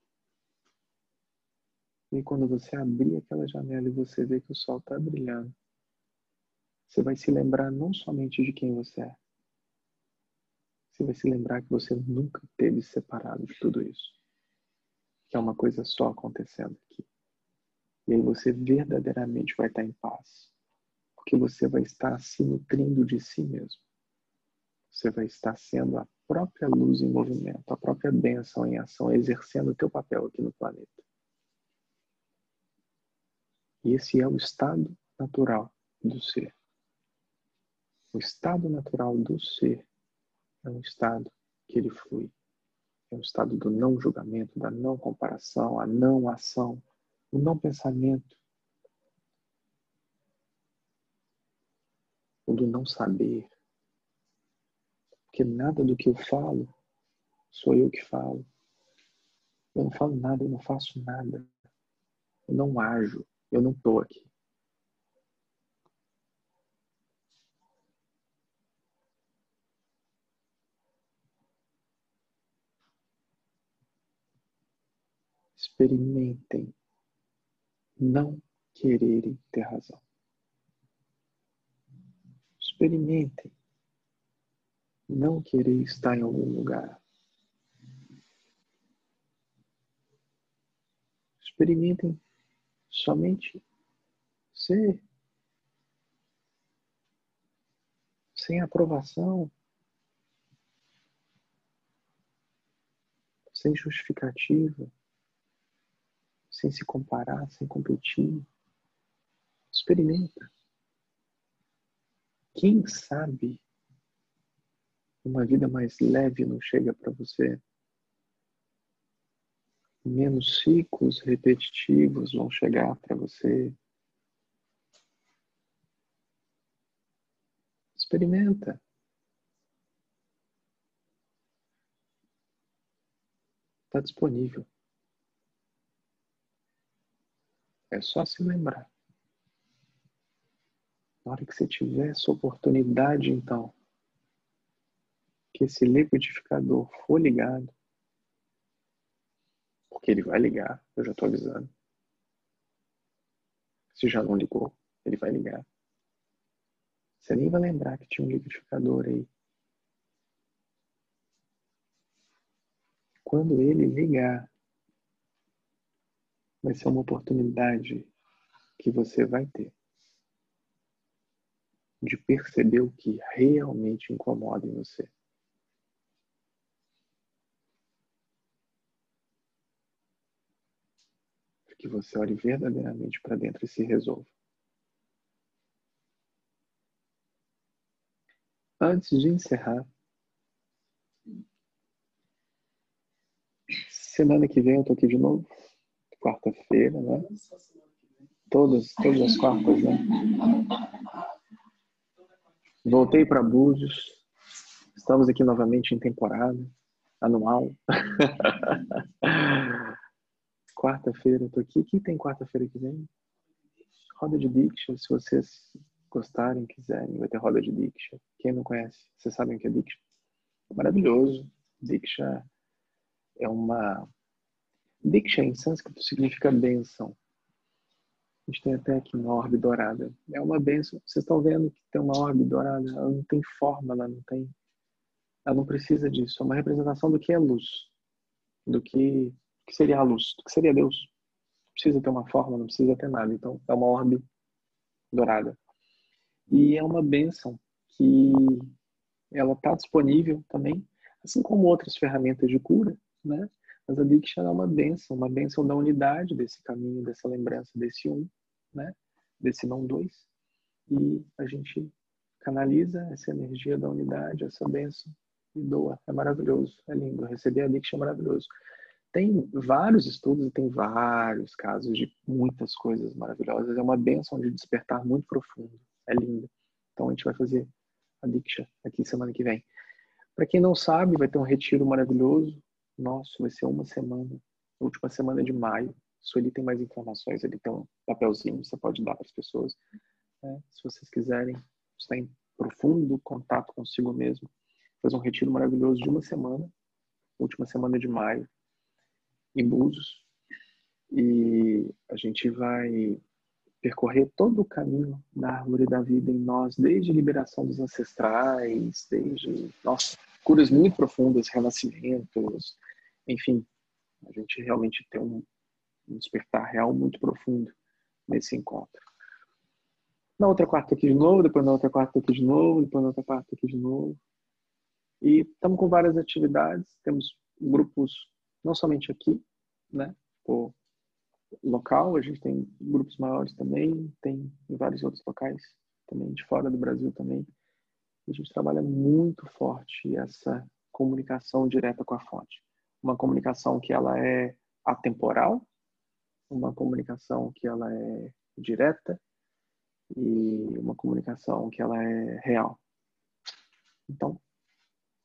E quando você abrir aquela janela e você ver que o sol está brilhando, você vai se lembrar não somente de quem você é, você vai se lembrar que você nunca teve separado de tudo isso. Que é uma coisa só acontecendo aqui. E aí você verdadeiramente vai estar em paz. Porque você vai estar se nutrindo de si mesmo. Você vai estar sendo a própria luz em movimento, a própria bênção em ação, exercendo o teu papel aqui no planeta. E esse é o estado natural do ser. O estado natural do ser é um estado que ele flui. É um estado do não julgamento, da não comparação, a não ação, o não pensamento, o do não saber. Porque nada do que eu falo sou eu que falo. Eu não falo nada, eu não faço nada. Eu não ajo, eu não estou aqui. Experimentem não quererem ter razão. Experimentem não querer estar em algum lugar. Experimentem somente ser sem aprovação, sem justificativa sem se comparar, sem competir. Experimenta. Quem sabe uma vida mais leve não chega para você? Menos ciclos repetitivos vão chegar para você. Experimenta. Está disponível. É só se lembrar. Na hora que você tiver essa oportunidade, então, que esse liquidificador for ligado, porque ele vai ligar, eu já estou avisando. Se já não ligou, ele vai ligar. Você nem vai lembrar que tinha um liquidificador aí. Quando ele ligar, vai ser uma oportunidade que você vai ter de perceber o que realmente incomoda em você. Que você olhe verdadeiramente para dentro e se resolva. Antes de encerrar, semana que vem eu tô aqui de novo quarta-feira, né? Todas, todas as quartas, né? Voltei para Búzios. Estamos aqui novamente em temporada anual. [LAUGHS] quarta-feira tô aqui. Quem tem quarta-feira que vem? Roda de Diksha, se vocês gostarem, quiserem, vai ter roda de Diksha. Quem não conhece, vocês sabem o que é Diksha? Maravilhoso. Diksha é uma Diksha em sânscrito significa bênção. A gente tem até aqui uma orbe dourada. É uma bênção. Vocês estão vendo que tem uma orbe dourada? Ela não tem forma, ela não tem. Ela não precisa disso. É uma representação do que é luz. Do que, que seria a luz. Do que seria Deus. Não precisa ter uma forma, não precisa ter nada. Então, é uma orbe dourada. E é uma bênção que ela está disponível também, assim como outras ferramentas de cura, né? Mas a Diksha é uma benção, uma benção da unidade desse caminho, dessa lembrança desse um, né? desse não dois. E a gente canaliza essa energia da unidade, essa benção e doa. É maravilhoso, é lindo. Receber a Diksha é maravilhoso. Tem vários estudos e tem vários casos de muitas coisas maravilhosas. É uma benção de despertar muito profundo. É lindo. Então a gente vai fazer a Diksha aqui semana que vem. Para quem não sabe, vai ter um retiro maravilhoso nossa, vai ser uma semana, última semana de maio. Sueli tem mais informações, ele tem um papelzinho, você pode dar para as pessoas. Né? Se vocês quiserem estar em profundo contato consigo mesmo, fazer um retiro maravilhoso de uma semana, última semana de maio, em Búzios. E a gente vai percorrer todo o caminho da árvore da vida em nós, desde liberação dos ancestrais, desde, nossa, curas muito profundas, renascimentos, enfim, a gente realmente tem um, um despertar real muito profundo nesse encontro. Na outra quarta aqui de novo, depois na outra quarta aqui de novo, depois na outra quarta aqui de novo. E estamos com várias atividades, temos grupos não somente aqui, né, por local, a gente tem grupos maiores também, tem em vários outros locais também, de fora do Brasil também. A gente trabalha muito forte essa comunicação direta com a fonte. Uma comunicação que ela é atemporal, uma comunicação que ela é direta e uma comunicação que ela é real. Então,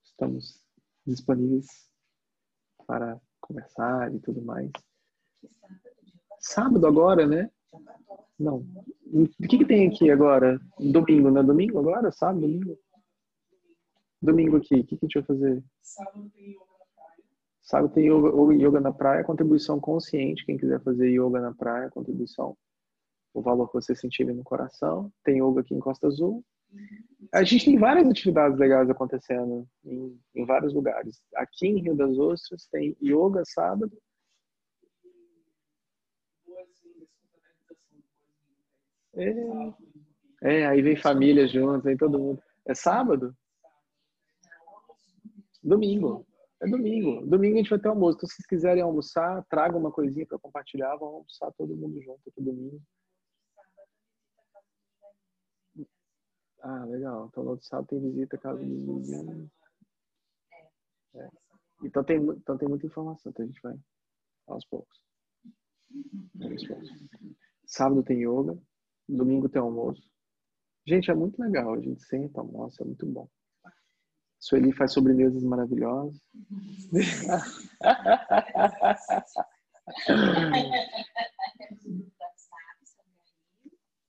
estamos disponíveis para conversar e tudo mais. Sábado agora, né? Não. O que, que tem aqui agora? Domingo, não é domingo agora? Sábado, domingo? Domingo aqui, o que, que a gente vai fazer? Sábado tem. Sábado tem yoga, yoga na praia, contribuição consciente. Quem quiser fazer yoga na praia, contribuição. O valor que você sentir no coração. Tem yoga aqui em Costa Azul. A gente tem várias atividades legais acontecendo em, em vários lugares. Aqui em Rio das Ostras tem yoga sábado. É, é, aí vem família junto, vem todo mundo. É sábado? Domingo. É domingo. Domingo a gente vai ter almoço. Então, se vocês quiserem almoçar, tragam uma coisinha para compartilhar. Vamos almoçar todo mundo junto aqui domingo. Ah, legal. Então, no sábado tem visita casa dos. É. Então, tem, então tem muita informação. Então, a gente vai aos poucos. Aos poucos. Sábado tem yoga. Domingo tem almoço. Gente, é muito legal. A gente senta, almoça. É muito bom. Sueli faz sobremesas maravilhosas.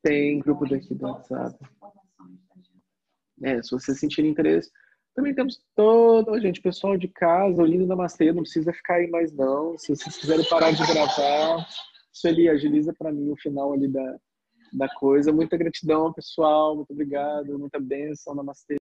Tem grupo daqui do WhatsApp. É, se você sentir interesse. Também temos todo, gente, pessoal de casa, o lindo Namastê, não precisa ficar aí mais não. Se vocês quiserem parar de gravar, Sueli, agiliza para mim o final ali da, da coisa. Muita gratidão, pessoal. Muito obrigado. Muita bênção. Namastê.